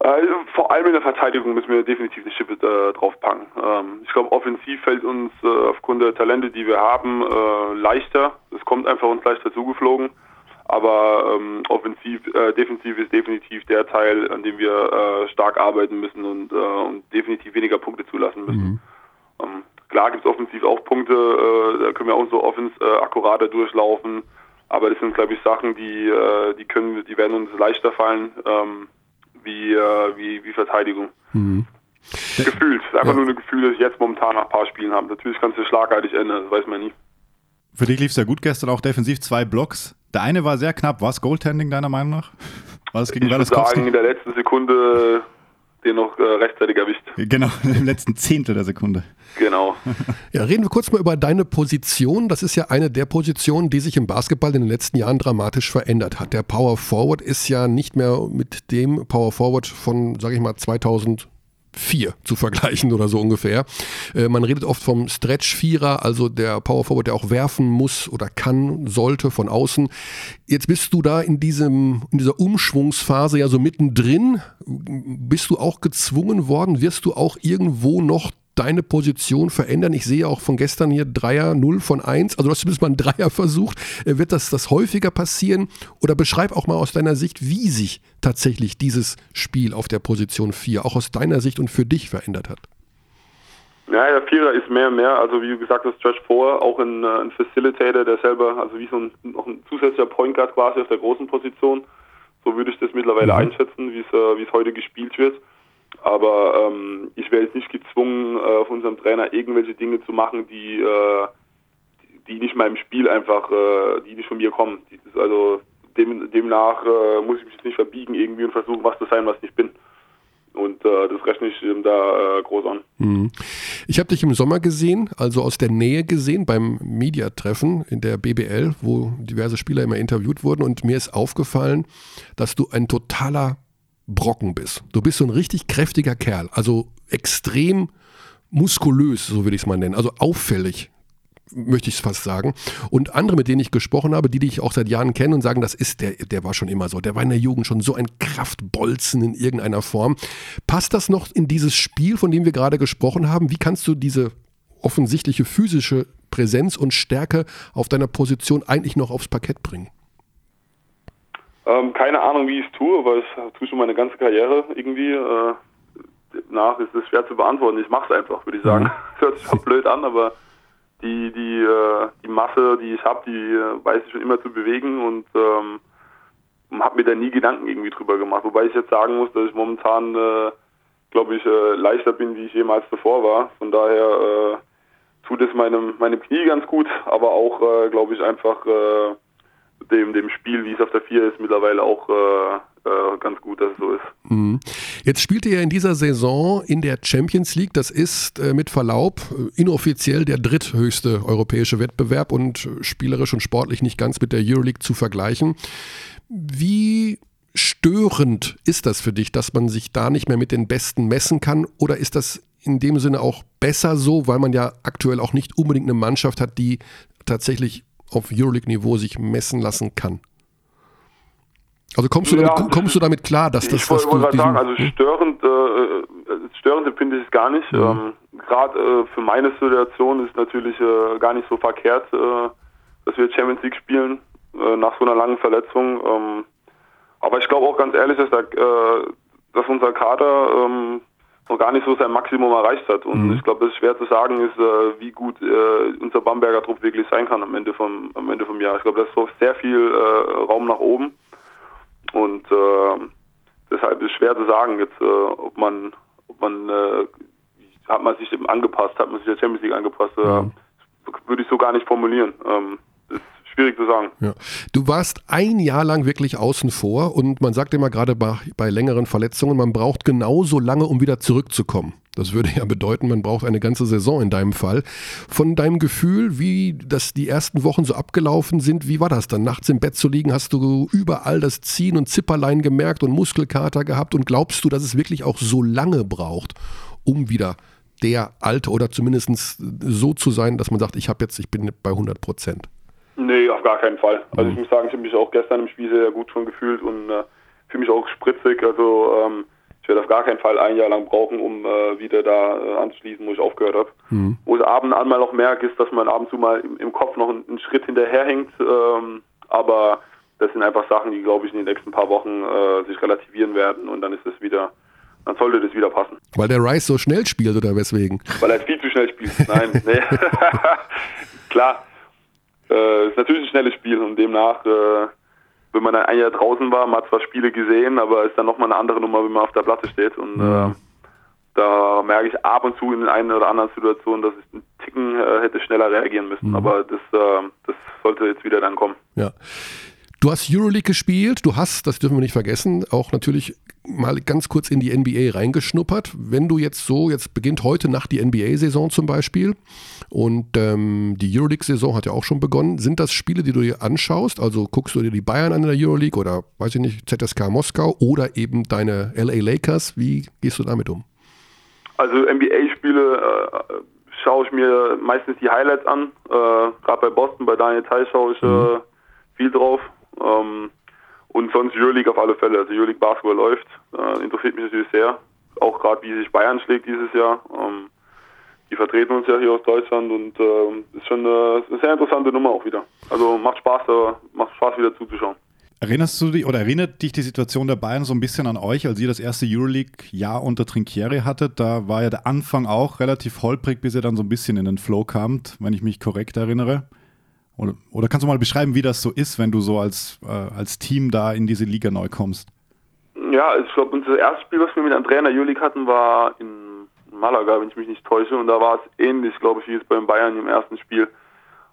Also vor allem in der Verteidigung müssen wir definitiv eine Schippe äh, draufpacken. Ähm, ich glaube, offensiv fällt uns äh, aufgrund der Talente, die wir haben, äh, leichter. Es kommt einfach uns leichter zugeflogen. Aber ähm, offensiv, äh, defensiv ist definitiv der Teil, an dem wir äh, stark arbeiten müssen und, äh, und, definitiv weniger Punkte zulassen müssen. Mhm. Ähm, klar gibt es offensiv auch Punkte, äh, da können wir auch so offens akkurater durchlaufen. Aber das sind, glaube ich, Sachen, die, äh, die können, die werden uns leichter fallen. Ähm, wie, äh, wie, wie Verteidigung. Mhm. Gefühlt. Einfach ja. nur ein Gefühl, das ich jetzt momentan nach ein paar Spielen habe. Natürlich kann es schlagartig ändern, das weiß man nie. Für dich lief es ja gut gestern auch defensiv, zwei Blocks. Der eine war sehr knapp. War es Goaltending deiner Meinung nach? War es gegen ich würde sagen, in der letzten Sekunde den noch äh, rechtzeitig erwischt. Genau, *laughs* im letzten Zehntel der Sekunde. Genau. *laughs* Ja, reden wir kurz mal über deine Position. Das ist ja eine der Positionen, die sich im Basketball in den letzten Jahren dramatisch verändert hat. Der Power Forward ist ja nicht mehr mit dem Power Forward von, sage ich mal, 2000 vier zu vergleichen oder so ungefähr. Äh, man redet oft vom Stretch-Vierer, also der Power Forward, der auch werfen muss oder kann, sollte von außen. Jetzt bist du da in, diesem, in dieser Umschwungsphase ja so mittendrin. Bist du auch gezwungen worden? Wirst du auch irgendwo noch deine Position verändern? Ich sehe auch von gestern hier Dreier, 0 von 1. Also du hast zumindest mal einen Dreier *laughs* versucht. Äh, wird das, das häufiger passieren? Oder beschreib auch mal aus deiner Sicht, wie sich tatsächlich dieses Spiel auf der Position 4 auch aus deiner Sicht und für dich verändert hat. Ja, der Vierer ist mehr und mehr, also wie gesagt, das Stretch 4, auch ein, äh, ein Facilitator, der selber, also wie so ein, noch ein zusätzlicher Point Guard quasi auf der großen Position. So würde ich das mittlerweile mhm. einschätzen, wie äh, wie es heute gespielt wird. Aber ähm, ich wäre jetzt nicht gezwungen, äh, auf unserem Trainer irgendwelche Dinge zu machen, die, äh, die nicht meinem Spiel einfach, äh, die nicht von mir kommen. also dem, demnach äh, muss ich mich jetzt nicht verbiegen irgendwie und versuchen, was zu sein, was ich bin. Und äh, das rechne ich ihm da äh, groß an. Mhm. Ich habe dich im Sommer gesehen, also aus der Nähe gesehen, beim Mediatreffen in der BBL, wo diverse Spieler immer interviewt wurden. Und mir ist aufgefallen, dass du ein totaler Brocken bist. Du bist so ein richtig kräftiger Kerl, also extrem muskulös, so will ich es mal nennen, also auffällig möchte ich es fast sagen. Und andere, mit denen ich gesprochen habe, die dich auch seit Jahren kennen und sagen, das ist der, der war schon immer so. Der war in der Jugend schon so ein Kraftbolzen in irgendeiner Form. Passt das noch in dieses Spiel, von dem wir gerade gesprochen haben? Wie kannst du diese offensichtliche physische Präsenz und Stärke auf deiner Position eigentlich noch aufs Parkett bringen? Ähm, keine Ahnung, wie ich es tue, weil ich tue schon meine ganze Karriere irgendwie. Äh, nach ist es schwer zu beantworten. Ich mache es einfach, würde ich sagen. Mhm. Das *laughs* hört sich auch blöd an, aber die, die, äh, die Masse, die ich habe, die äh, weiß ich schon immer zu bewegen und ähm, habe mir da nie Gedanken irgendwie drüber gemacht. Wobei ich jetzt sagen muss, dass ich momentan, äh, glaube ich, äh, leichter bin, wie ich jemals zuvor war. Von daher äh, tut es meinem, meinem Knie ganz gut, aber auch, äh, glaube ich, einfach äh, dem, dem Spiel, wie es auf der 4 ist, mittlerweile auch äh, äh, ganz gut, dass es so ist. Mhm. Jetzt spielt ihr in dieser Saison in der Champions League. Das ist äh, mit Verlaub äh, inoffiziell der dritthöchste europäische Wettbewerb und spielerisch und sportlich nicht ganz mit der Euroleague zu vergleichen. Wie störend ist das für dich, dass man sich da nicht mehr mit den Besten messen kann? Oder ist das in dem Sinne auch besser so, weil man ja aktuell auch nicht unbedingt eine Mannschaft hat, die tatsächlich auf Euroleague-Niveau sich messen lassen kann? Also kommst du, Ja, damit, kommst du damit klar, dass das, ich wollte gerade sagen, also störend, äh, störend empfinde ich es gar nicht. Mhm. Ähm, Gerade äh, für meine Situation ist natürlich äh, gar nicht so verkehrt, äh, dass wir Champions League spielen äh, nach so einer langen Verletzung. Ähm, aber ich glaube auch ganz ehrlich, dass, der, äh, dass unser Kader ähm, noch gar nicht so sein Maximum erreicht hat. Und Mhm. ich glaube, es ist schwer zu sagen ist, äh, wie gut äh, unser Bamberger Trupp wirklich sein kann am Ende vom, am Ende vom Jahr. Ich glaube, da ist so sehr viel äh, Raum nach oben. Und äh, deshalb ist schwer zu sagen jetzt, äh, ob man, ob man, äh, hat man sich eben angepasst, hat man sich der Champions League angepasst, Ja. würde ich so gar nicht formulieren. Ähm, schwierig zu sagen. Ja. Du warst ein Jahr lang wirklich außen vor und man sagt immer gerade bei, bei längeren Verletzungen, man braucht genauso lange, um wieder zurückzukommen. Das würde ja bedeuten, man braucht eine ganze Saison in deinem Fall. Von deinem Gefühl, wie das die ersten Wochen so abgelaufen sind, wie war das dann? Nachts im Bett zu liegen, hast du überall das Ziehen und Zipperlein gemerkt und Muskelkater gehabt und glaubst du, dass es wirklich auch so lange braucht, um wieder der Alte oder zumindest so zu sein, dass man sagt, ich habe jetzt, ich bin bei 100 Prozent. Nee, auf gar keinen Fall. Also Mhm. ich muss sagen, ich habe mich auch gestern im Spiel sehr gut schon gefühlt und äh, fühle mich auch spritzig. Also ähm, ich werde auf gar keinen Fall ein Jahr lang brauchen, um äh, wieder da äh, anzuschließen, wo ich aufgehört habe. Mhm. Wo ich ab und an mal noch merke, ist, dass man ab und zu mal im, im Kopf noch einen, einen Schritt hinterherhängt. Ähm, aber das sind einfach Sachen, die, glaube ich, in den nächsten paar Wochen äh, sich relativieren werden und dann ist es wieder, dann sollte das wieder passen. Weil der Rice so schnell spielt oder weswegen? Weil er viel zu schnell spielt. Nein, nee. *laughs* *laughs* Klar. Äh, ist natürlich ein schnelles Spiel und demnach, äh, wenn man dann ein Jahr draußen war, man hat zwar Spiele gesehen, aber ist dann nochmal eine andere Nummer, wenn man auf der Platte steht. Und Ja. äh, da merke ich ab und zu in den einen oder anderen Situationen, dass ich einen Ticken äh, hätte schneller reagieren müssen. Aber das, äh, das sollte jetzt wieder dann kommen. Ja. Du hast Euroleague gespielt, du hast, das dürfen wir nicht vergessen, auch natürlich mal ganz kurz in die NBA reingeschnuppert. Wenn du jetzt so, jetzt beginnt heute Nacht die NBA-Saison zum Beispiel und ähm, die Euroleague-Saison hat ja auch schon begonnen. Sind das Spiele, die du dir anschaust? Also guckst du dir die Bayern an in der Euroleague oder weiß ich nicht, ZSK Moskau oder eben deine LA Lakers? Wie gehst du damit um? Also NBA-Spiele äh, schaue ich mir meistens die Highlights an. Äh, Gerade bei Boston, bei Daniel Theiss schaue ich äh, viel drauf. Ähm, und sonst Euroleague auf alle Fälle. Also Euroleague Basketball läuft. Äh, interessiert mich natürlich sehr. Auch gerade wie sich Bayern schlägt dieses Jahr. Ähm, die vertreten uns ja hier aus Deutschland und ähm, ist schon eine, eine sehr interessante Nummer auch wieder. Also macht Spaß, da macht Spaß wieder zuzuschauen. Erinnerst du dich oder erinnert dich die Situation der Bayern so ein bisschen an euch, als ihr das erste Euroleague-Jahr unter Trinkieri hattet? Da war ja der Anfang auch relativ holprig, bis ihr dann so ein bisschen in den Flow kamt, wenn ich mich korrekt erinnere. Oder, oder kannst du mal beschreiben, wie das so ist, wenn du so als, äh, als Team da in diese Liga neu kommst? Ja, ich glaube, unser erstes Spiel, was wir mit Andrea in der Euroleague hatten, war in Malaga, wenn ich mich nicht täusche. Und da war es ähnlich, glaube ich, wie es beim Bayern im ersten Spiel.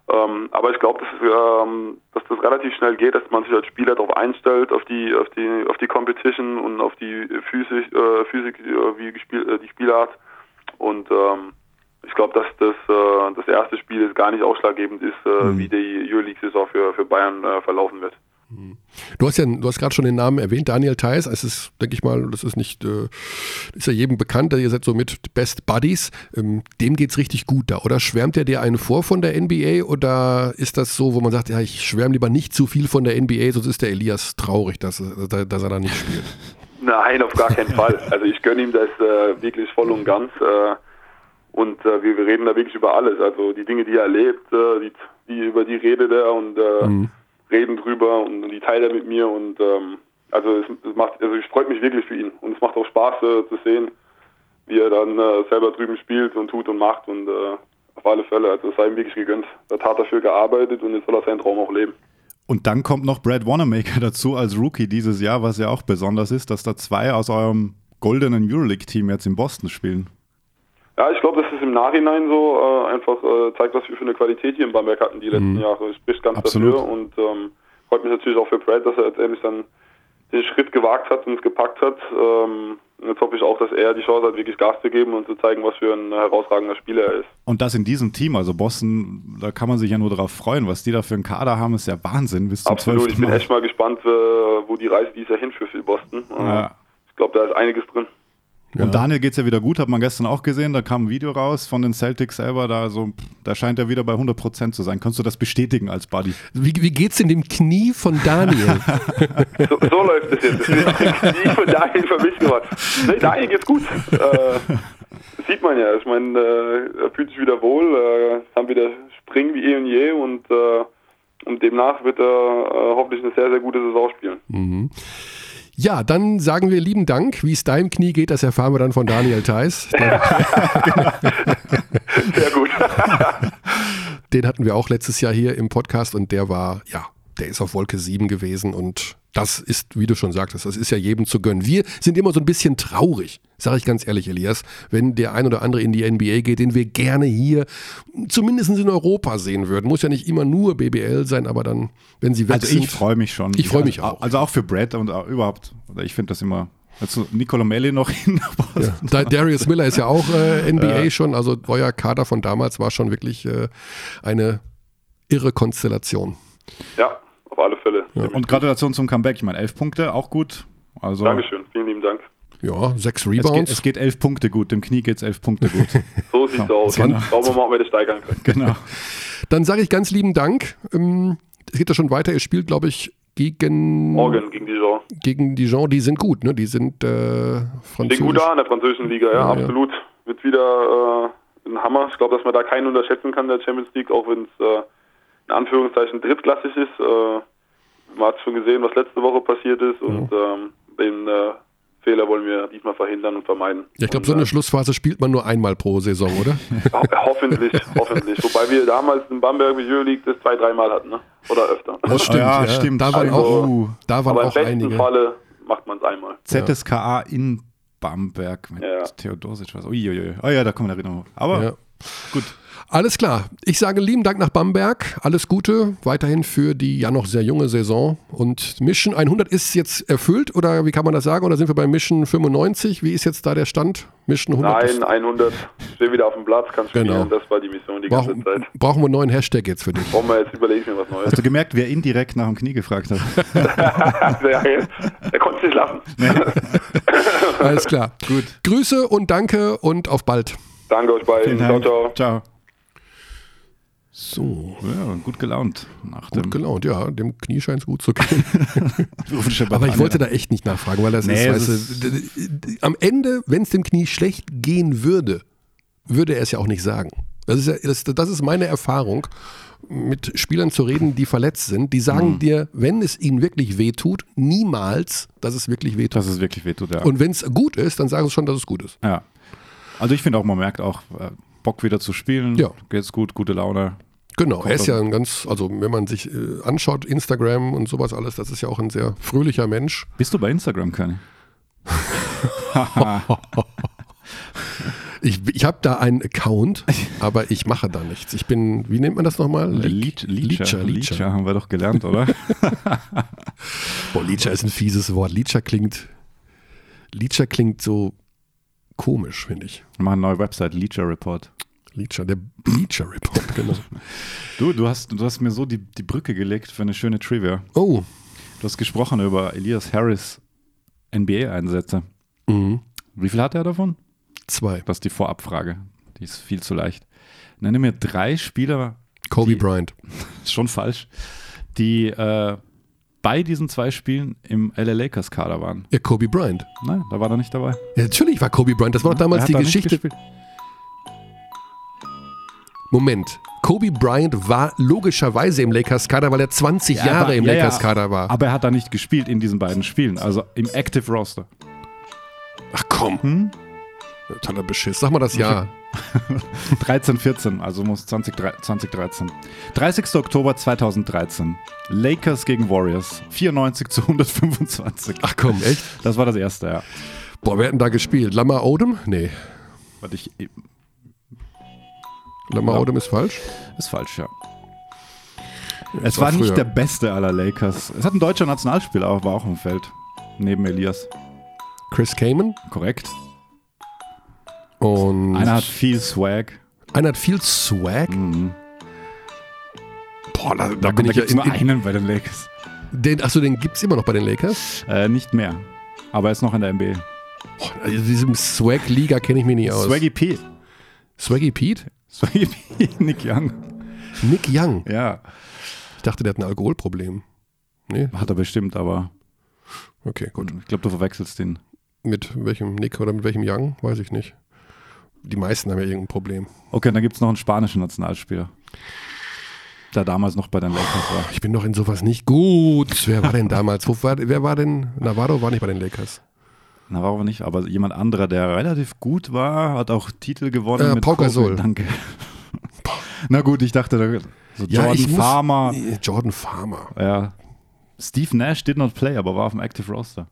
Ähm, aber ich glaube, dass, ähm, dass das relativ schnell geht, dass man sich als Spieler darauf einstellt, auf die, auf die, auf die Competition und auf die Physik, äh, Physik äh, wie gespielt, äh, die Spielart. Und ähm, ich glaube, dass das, äh, das erste Spiel jetzt gar nicht ausschlaggebend ist, äh, Mhm. wie die Euroleague-Saison für, für Bayern äh, verlaufen wird. Du hast ja, du hast gerade schon den Namen erwähnt, Daniel Theiss. Es ist, denke ich mal, das ist nicht, äh, ist ja jedem bekannt, ihr seid so mit Best Buddies. Ähm, dem geht's richtig gut da, oder? Schwärmt er dir einen vor von der NBA oder ist das so, wo man sagt, ja, ich schwärme lieber nicht zu viel von der NBA, sonst ist der Elias traurig, dass, dass er da nicht spielt? *laughs* Nein, auf gar keinen Fall. Also ich gönne ihm das äh, wirklich voll und ganz. Äh, und äh, wir, wir reden da wirklich über alles. Also die Dinge, die er erlebt, äh, die, die, über die redet er und äh, Mhm. reden drüber und, die teilt er mit mir. Und ähm, also es, es macht, also ich freue mich wirklich für ihn. Und es macht auch Spaß äh, zu sehen, wie er dann äh, selber drüben spielt und tut und macht. Und äh, auf alle Fälle, also es sei ihm wirklich gegönnt. Er hat dafür gearbeitet und jetzt soll er seinen Traum auch leben. Und dann kommt noch Brad Wanamaker dazu als Rookie dieses Jahr, was ja auch besonders ist, dass da zwei aus eurem goldenen Euroleague-Team jetzt in Boston spielen. Ja, ich glaube, das ist im Nachhinein so äh, einfach äh, zeigt, was wir für eine Qualität hier in Bamberg hatten die letzten Jahre. Spricht ganz Absolut. dafür und ähm, freut mich natürlich auch für Brad, dass er jetzt endlich dann den Schritt gewagt hat und es gepackt hat. Ähm, und jetzt hoffe ich auch, dass er die Chance hat, wirklich Gas zu geben und zu zeigen, was für ein herausragender Spieler er ist. Und das in diesem Team, also Boston, da kann man sich ja nur darauf freuen. Was die da für einen Kader haben, ist ja Wahnsinn bis zum Absolut, ich 12. bin echt mal gespannt, äh, wo die Reise dieses Jahr hinführt für Boston. Äh, Ja. Ich glaube, da ist einiges drin. Und Daniel geht's ja wieder gut, hat man gestern auch gesehen. Da kam ein Video raus von den Celtics selber. Da, so, da scheint er wieder bei 100% zu sein. Kannst du das bestätigen als Buddy? Wie, wie geht's in dem Knie von Daniel? *laughs* So, so läuft es jetzt. Das ist nie von Daniel für mich geworden. Nee, Daniel geht's gut. Äh, das sieht man ja. Ich meine, äh, er fühlt sich wieder wohl, äh, kann wieder springen wie eh und je und, äh, und demnach wird er äh, hoffentlich eine sehr, sehr gute Saison spielen. Ja, dann sagen wir lieben Dank. Wie es deinem Knie geht, das erfahren wir dann von Daniel Theiss. *laughs* Sehr gut. *laughs* Den hatten wir auch letztes Jahr hier im Podcast und der war, ja, der ist auf Wolke 7 gewesen und das ist, wie du schon sagtest, das ist ja jedem zu gönnen. Wir sind immer so ein bisschen traurig, sage ich ganz ehrlich, Elias, wenn der ein oder andere in die NBA geht, den wir gerne hier zumindest in Europa sehen würden. Muss ja nicht immer nur BBL sein, aber dann, wenn sie weg Also sind. ich freue mich schon. Ich freu mich also, auch. Also auch für Brad und auch überhaupt. Ich finde das immer. Also Nicola Melli noch *laughs* hin. Ja. Da- Darius Miller ist ja auch äh, NBA schon, also euer Kader von damals war schon wirklich äh, eine irre Konstellation. Ja, auf alle Fälle. Und Gratulation zum Comeback. Ich meine, elf Punkte, auch gut. Also Dankeschön. Vielen lieben Dank. Ja, sechs Es geht, Rebounds. es geht elf Punkte gut. Dem Knie geht es elf Punkte gut. *laughs* So sieht's aus. genau. Schauen wir mal, ob wir das steigern können. genau. *laughs* Dann sage ich ganz lieben Dank. Ähm, Es geht ja schon weiter. Ihr spielt, glaube ich, gegen, Morgen gegen Dijon. gegen Dijon. Die sind gut, ne? Die sind äh, französisch. gut da in der französischen Liga, ja, Ja, ja. absolut. Wird wieder äh, ein Hammer. Ich glaube, dass man da keinen unterschätzen kann, der Champions League, auch wenn es äh, in Anführungszeichen drittklassig ist. Äh, man hat schon gesehen, was letzte Woche passiert ist und ähm, den äh, Fehler wollen wir diesmal verhindern und vermeiden. Ja, ich glaube, so eine äh, Schlussphase spielt man nur einmal pro Saison, oder? ho hoffentlich, *laughs* hoffentlich. Wobei wir damals in Bamberg mit Euroleague das zwei, dreimal hatten, ne? Oder öfter. Das stimmt. ja, stimmt. Da waren Also, auch, da waren Aber im auch besten einige. Falle macht man es einmal. ZSKA in Bamberg mit Ja. Theodosic. Was. Uiuiui. Oh ja, da kommen wir Erinnerung. Aber Ja. gut. Alles klar. Ich sage lieben Dank nach Bamberg. Alles Gute weiterhin für die ja noch sehr junge Saison. Und Mission 100 ist jetzt erfüllt oder wie kann man das sagen? Oder sind wir bei Mission 95? Wie ist jetzt da der Stand? Mission 100? Nein, 100. Stehe wieder auf dem Platz, kann spielen. Genau. Das war die Mission die ganze brauchen, Zeit. brauchen wir einen neuen Hashtag jetzt für dich. Wollen wir jetzt überlege ich mir was Neues. Hast du gemerkt, wer indirekt nach dem Knie gefragt hat? *laughs* er konnte es nicht lassen. Alles klar. Gut. Grüße und danke und auf bald. Danke euch beiden. Ciao, ciao. Ciao. So, Ja, gut gelaunt. Nach gut gelaunt. Ja, dem Knie scheint es gut zu gehen. *laughs* Aber ich wollte da echt nicht nachfragen, weil das Nee, ist, weißt du, am Ende, wenn es dem Knie schlecht gehen würde, würde er es ja auch nicht sagen. Das ist, ja, das, das ist meine Erfahrung, mit Spielern zu reden, die verletzt sind. Die sagen Mhm. dir, wenn es ihnen wirklich wehtut, niemals, dass es wirklich wehtut. Dass es wirklich wehtut, ja. Und wenn es gut ist, dann sagen sie schon, dass es gut ist. ja. Also ich finde auch, man merkt auch, äh, Bock wieder zu spielen. Ja. Geht's gut, gute Laune. Genau, er ist ja ein ganz, also wenn man sich äh, anschaut, Instagram und sowas alles, das ist ja auch ein sehr fröhlicher Mensch. Bist du bei Instagram, Kenny? *laughs* Ich, ich habe da einen Account, aber ich mache da nichts. Ich bin, wie nennt man das nochmal? Leech, Leecher, Leecher, haben wir doch gelernt, oder? *laughs* Boah, Leecher ist ein fieses Wort. Leecher klingt, Leecher klingt so komisch, finde ich. Machen eine neue Website, Leecher Report. Leecher, der Bleacher Report, genau. Du, du hast, du hast mir so die, die Brücke gelegt für eine schöne Trivia. Oh, hast gesprochen über Elias Harris NBA-Einsätze. Mhm. Wie viel hat er davon? Zwei. Das ist die Vorabfrage. Die ist viel zu leicht. Nenne mir drei Spieler, Kobe Die- Bryant. *laughs* ist schon falsch, die äh, bei diesen zwei Spielen im LA Lakers Kader waren. Ja, Kobe Bryant. Nein, da war er nicht dabei. Ja, natürlich war Kobe Bryant. Das war doch damals die Geschichte. Moment. Kobe Bryant war logischerweise im Lakers-Kader, weil er 20 Ja, Jahre war- im ja. Lakers-Kader war. Aber er hat da nicht gespielt in diesen beiden Spielen, also im Active Roster. Ach komm. Hm? Totaler Beschiss. Sag mal das Jahr. 13, 14, *laughs* also muss 20, 2013. 30. Oktober 2013. Lakers gegen Warriors. 94 zu 125. Ach komm, echt? Das war das erste, ja. Boah, wer hat denn da gespielt? Lamar Odom? Nee. Warte, ich, Odom ist falsch. ist falsch, ja. Es war war, nicht der beste aller Lakers. Es hat ein deutscher Nationalspieler, auch, war auch im Feld. Neben Elias. Chris Kaman. Korrekt. Und Einer hat viel Swag. einer hat viel Swag. Mhm. Boah, da, da Da, bin da ich ja gibt es in, in, einen bei den Lakers. den, Achso, den gibt es immer noch bei den Lakers? Äh, nicht mehr. Aber er ist noch in der NBA. Boah, also diesem Swag-Liga kenne ich mich nicht aus. Swaggy P. Swaggy Pete? Swaggy *laughs* P. Nick Young. Nick Young. Ja. Ich dachte, der hat ein Alkoholproblem. Nee, Hat er bestimmt, aber okay, gut. ich glaube, du verwechselst den. Mit welchem Nick oder mit welchem Young? Weiß ich nicht. Die meisten haben ja irgendein Problem. Okay, dann gibt es noch einen spanischen Nationalspieler. Der damals noch bei den Lakers war. Ich bin doch in sowas nicht gut. Wer war denn damals? Wo war, wer war denn? Navarro war nicht bei den Lakers. Na, warum nicht? Aber jemand anderer, der relativ gut war, hat auch Titel gewonnen. Äh, mit Pau Kobe. Gasol. Danke. *laughs* Na gut, ich dachte, da- so Jordan Farmer. Nee, Jordan Farmer. Ja. Steve Nash did not play, aber war auf dem Active Roster.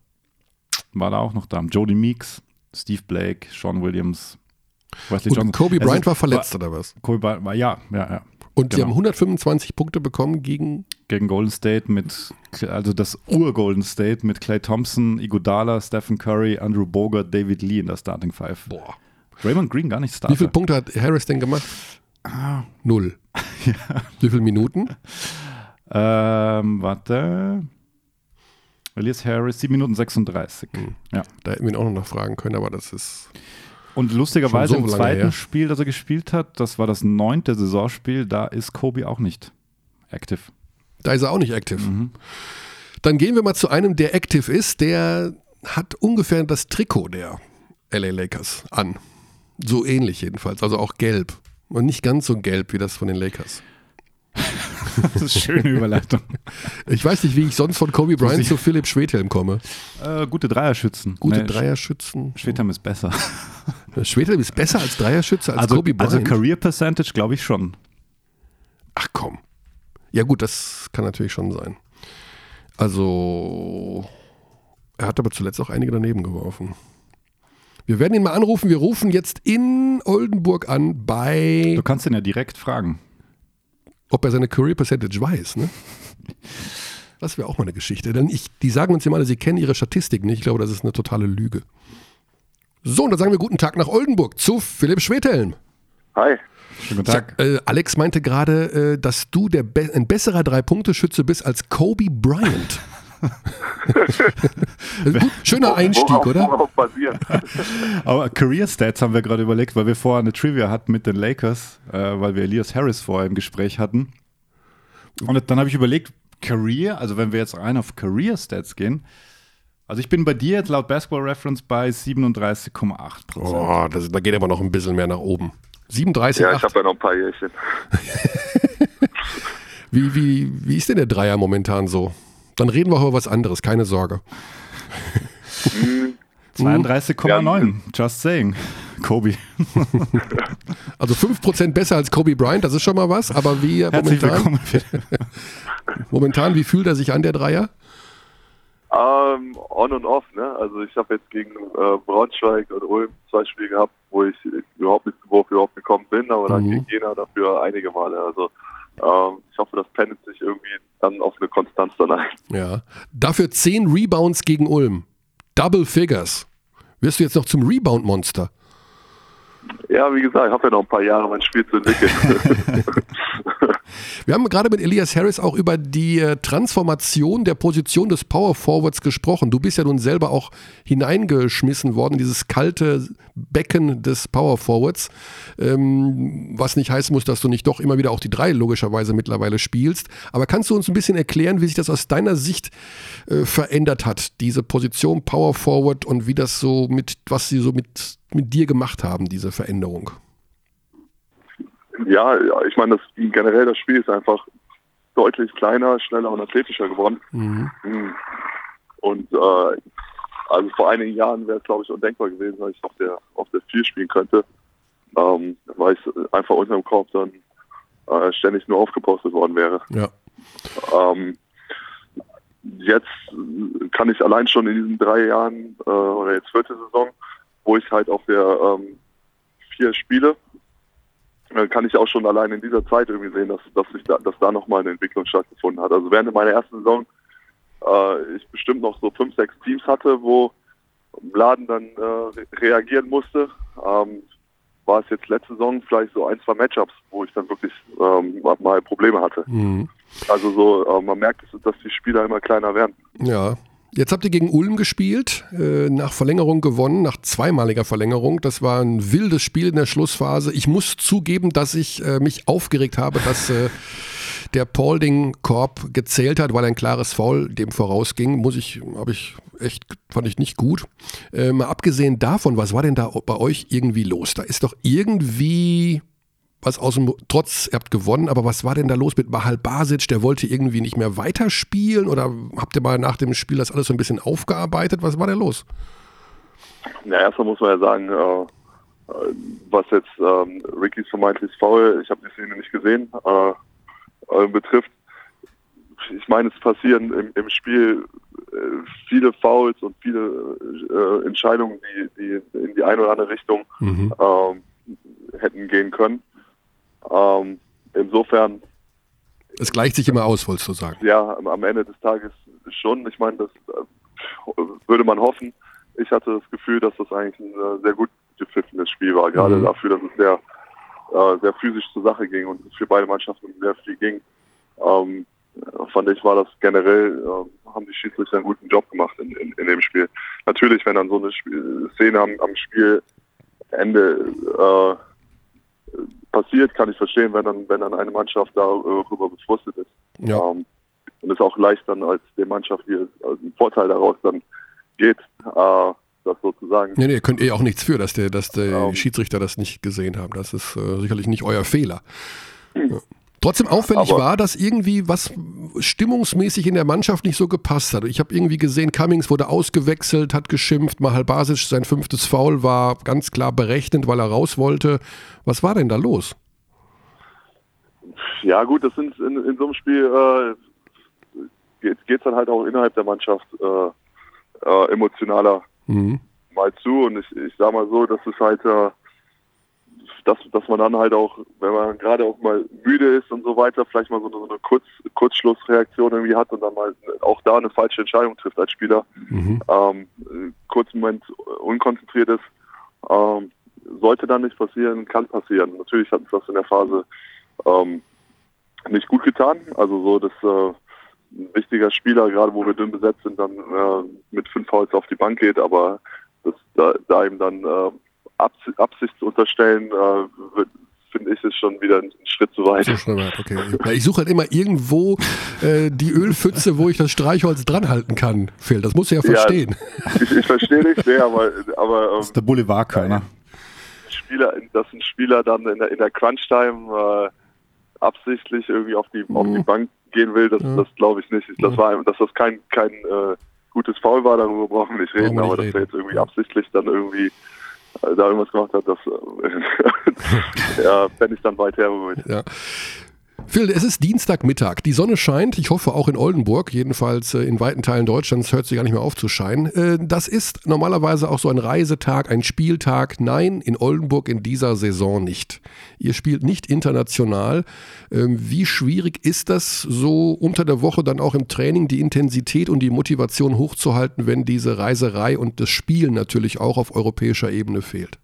War da auch noch da. Jody Meeks, Steve Blake, Sean Williams, Wesley Und Johnson. Kobe Also, Bryant war verletzt oder was? Kobe Bryant war, ja, ja, ja. Und die genau. haben 125 Punkte bekommen gegen. Gegen Golden State mit, also das Ur-Golden State mit Clay Thompson, Iguodala, Stephen Curry, Andrew Bogart, David Lee in der Starting Five. Boah. Raymond Green gar nicht Wie Starter. viele Punkte hat Harris denn gemacht? Ah. Null. *laughs* Wie viele Minuten? Ähm, warte. Elias Harris, 7 Minuten 36. Hm. Ja. Da hätten wir ihn auch noch nachfragen können, aber das ist. Und lustigerweise Schon im so lange zweiten her. Spiel, das er gespielt hat, das war das neunte Saisonspiel, da ist Kobe auch nicht active. Da ist er auch nicht active. Mhm. Dann gehen wir mal zu einem, der active ist. Der hat ungefähr das Trikot der LA Lakers an. So ähnlich jedenfalls. Also auch gelb. Und nicht ganz so gelb wie das von den Lakers. *laughs* Das ist eine schöne Überleitung. Ich weiß nicht, wie ich sonst von Kobe Bryant zu Philipp Schwedhelm komme. äh, gute Dreierschützen. Gute Nee, Dreierschützen. Schwedhelm ist besser. Schwedhelm ist besser als Dreierschütze als Also, Kobe also Bryant. Career Percentage glaube ich schon. Ach komm. Ja gut, das kann natürlich schon sein. Also, er hat aber zuletzt auch einige daneben geworfen. Wir werden ihn mal anrufen. Wir rufen jetzt in Oldenburg an bei, Du kannst ihn ja direkt fragen. ob er seine Career Percentage weiß. Ne? *laughs* Das wäre auch mal eine Geschichte. Denn ich, die sagen uns ja mal, sie kennen ihre Statistik nicht. Ich glaube, das ist eine totale Lüge. So, und dann sagen wir guten Tag nach Oldenburg zu Philipp Schwedhelm. Hi. Schönen guten Tag. Äh, Alex meinte gerade, äh, dass du der be ein besserer Drei-Punkte-Schütze bist als Kobe Bryant. *laughs* Gut, schöner Einstieg, worauf, oder? Worauf basiert? *laughs* Aber Career Stats haben wir gerade überlegt, weil wir vorher eine Trivia hatten mit den Lakers, äh, weil wir Elias Harris vorher im Gespräch hatten. Und dann habe ich überlegt, Career, also wenn wir jetzt rein auf Career Stats gehen, also ich bin bei dir jetzt laut Basketball Reference bei 37,8 Prozent. Oh, das, da geht aber noch ein bisschen mehr nach oben. 37, Ja, ich 8. habe ja noch ein paar Jährchen. *laughs* Wie, wie, wie ist denn der Dreier momentan so? Dann reden wir über was anderes, keine Sorge. *laughs* 32,9, just saying. Kobe. *laughs* Also 5% besser als Kobe Bryant, das ist schon mal was. Aber wie Herzlich momentan, momentan, wie fühlt er sich an, der Dreier? Ähm, on und off, ne? Also ich habe jetzt gegen äh, Braunschweig und Ulm zwei Spiele gehabt, wo ich überhaupt nicht zum Wurf überhaupt gekommen bin, aber dann Mhm. gegen Jena dafür einige Male. Also ähm, ich hoffe, das pendelt sich irgendwie dann auf eine Konstanz dann ein. Ja. Dafür 10 Rebounds gegen Ulm. Double Figures. Wirst du jetzt noch zum Rebound-Monster? Ja, wie gesagt, ich habe ja noch ein paar Jahre mein Spiel zu entwickeln. *laughs* *laughs* Wir haben gerade mit Elias Harris auch über die äh, Transformation der Position des Power Forwards gesprochen. Du bist ja nun selber auch hineingeschmissen worden dieses kalte Becken des Power Forwards, ähm, was nicht heißen muss, dass du nicht doch immer wieder auch die drei logischerweise mittlerweile spielst. Aber kannst du uns ein bisschen erklären, wie sich das aus deiner Sicht äh, verändert hat, diese Position Power Forward und wie das so mit, was sie so mit, mit dir gemacht haben, diese Veränderung? Ja, ich meine, das, generell das Spiel ist einfach deutlich kleiner, schneller und athletischer geworden. Mhm. Und äh, also vor einigen Jahren wäre es, glaube ich, undenkbar gewesen, dass ich auf der auf der 4 spielen könnte, ähm, weil ich einfach unter dem Korb dann äh, ständig nur aufgepostet worden wäre. Ja. Ähm, jetzt kann ich allein schon in diesen drei Jahren äh, oder jetzt vierte Saison, wo ich halt auf der ähm, vier spiele, äh, kann ich auch schon allein in dieser Zeit irgendwie sehen, dass, dass, sich da, dass da nochmal eine Entwicklung stattgefunden hat. Also während meiner ersten Saison äh, ich bestimmt noch so fünf, sechs Teams hatte, wo Laden dann äh, reagieren musste, ähm, war es jetzt letzte Saison vielleicht so ein, zwei Matchups, wo ich dann wirklich ähm, mal Probleme hatte. Mhm. Also so, äh, man merkt, dass die Spieler immer kleiner werden. Ja, Jetzt habt ihr gegen Ulm gespielt, äh, nach Verlängerung gewonnen, nach zweimaliger Verlängerung. Das war ein wildes Spiel in der Schlussphase. Ich muss zugeben, dass ich äh, mich aufgeregt habe, dass äh, der Paulding-Korb gezählt hat, weil ein klares Foul dem vorausging. Muss ich, habe ich echt, fand ich nicht gut. Mal abgesehen davon, was war denn da bei euch irgendwie los? Da ist doch irgendwie was aus dem Trotz, ihr habt gewonnen, aber was war denn da los mit Mahal Basic? Der wollte irgendwie nicht mehr weiterspielen oder habt ihr mal nach dem Spiel das alles so ein bisschen aufgearbeitet? Was war denn los? Na, erstmal muss man ja sagen, äh, was jetzt ähm, Rickys vermeintliches Foul, ich habe die Szene nicht gesehen, äh, äh, betrifft. Ich meine, es passieren im, im Spiel äh, viele Fouls und viele äh, Entscheidungen, die, die in die eine oder andere Richtung mhm. Ähm, hätten gehen können. Ähm, insofern. Es gleicht sich immer aus, wolltest du sagen. Ja, am Ende des Tages schon. Ich meine, das äh, würde man hoffen. Ich hatte das Gefühl, dass das eigentlich ein äh, sehr gut gepfiffenes Spiel war, gerade mhm. dafür, dass es sehr, äh, sehr physisch zur Sache ging und es für beide Mannschaften sehr viel ging. Ähm, fand ich, war das generell, äh, haben die Schiedsrichter einen guten Job gemacht in, in, in dem Spiel. Natürlich, wenn dann so eine Spiel Szene am, am Spielende äh, passiert, kann ich verstehen, wenn dann, wenn dann eine Mannschaft darüber befrustet ist. Ja. Ähm, und es auch leicht dann als der Mannschaft hier als ein Vorteil daraus dann geht, äh, das sozusagen. Nee, nee, könnt ihr auch nichts für, dass der, dass der Ähm. Schiedsrichter das nicht gesehen haben. Das ist äh, sicherlich nicht euer Fehler. *clears throat* Ja. Trotzdem auffällig Aber- war, dass irgendwie was stimmungsmäßig in der Mannschaft nicht so gepasst hat. Ich habe irgendwie gesehen, Cummings wurde ausgewechselt, hat geschimpft, Mahal Basic, sein fünftes Foul war ganz klar berechnet, weil er raus wollte. Was war denn da los? Ja gut, das sind in, in so einem Spiel äh, geht es dann halt auch innerhalb der Mannschaft äh, äh, emotionaler Mhm. mal zu und ich, ich sag mal so, dass es halt äh, dass, dass man dann halt auch, wenn man gerade auch mal müde ist und so weiter, vielleicht mal so eine, so eine Kurz, Kurzschlussreaktion irgendwie hat und dann mal auch da eine falsche Entscheidung trifft als Spieler, Mhm. ähm, kurzen Moment unkonzentriert ist, ähm, sollte dann nicht passieren, kann passieren. Natürlich hat uns das in der Phase ähm, nicht gut getan. Also so, dass äh, ein wichtiger Spieler, gerade wo wir dünn besetzt sind, dann äh, mit fünf Fouls auf die Bank geht, aber das, da, da ihm dann äh, Absicht zu unterstellen, äh, wird- finde ich, ist schon wieder ein Schritt zu weit. So schnell weit, okay. Ja, ich suche halt immer irgendwo äh, die Ölpfütze, wo ich das Streichholz dranhalten kann, Phil. Das musst du ja Ja. verstehen. Ich, ich verstehe dich, nee, aber, aber ähm, Das ist der Boulevardkörner. Spieler, dass ein Spieler dann in der, in der Crunch-Time äh, absichtlich irgendwie auf die, auf die Bank gehen will, das, Ja. das glaube ich nicht. Das Ja. war, dass das kein, kein äh, gutes Foul war, darüber brauchen wir nicht reden, Brauchen wir aber nicht dass er reden. jetzt irgendwie absichtlich dann irgendwie da irgendwas gemacht hat, das äh, *laughs* ja, fände ich dann weit hergeholt. Ja. Phil, es ist Dienstagmittag. Die Sonne scheint. Ich hoffe auch in Oldenburg. Jedenfalls äh, in weiten Teilen Deutschlands hört sie gar nicht mehr auf zu scheinen. Äh, Das ist normalerweise auch so ein Reisetag, ein Spieltag. Nein, in Oldenburg in dieser Saison nicht. Ihr spielt nicht international. Ähm, Wie schwierig ist das so unter der Woche dann auch im Training, die Intensität und die Motivation hochzuhalten, wenn diese Reiserei und das Spielen natürlich auch auf europäischer Ebene fehlt?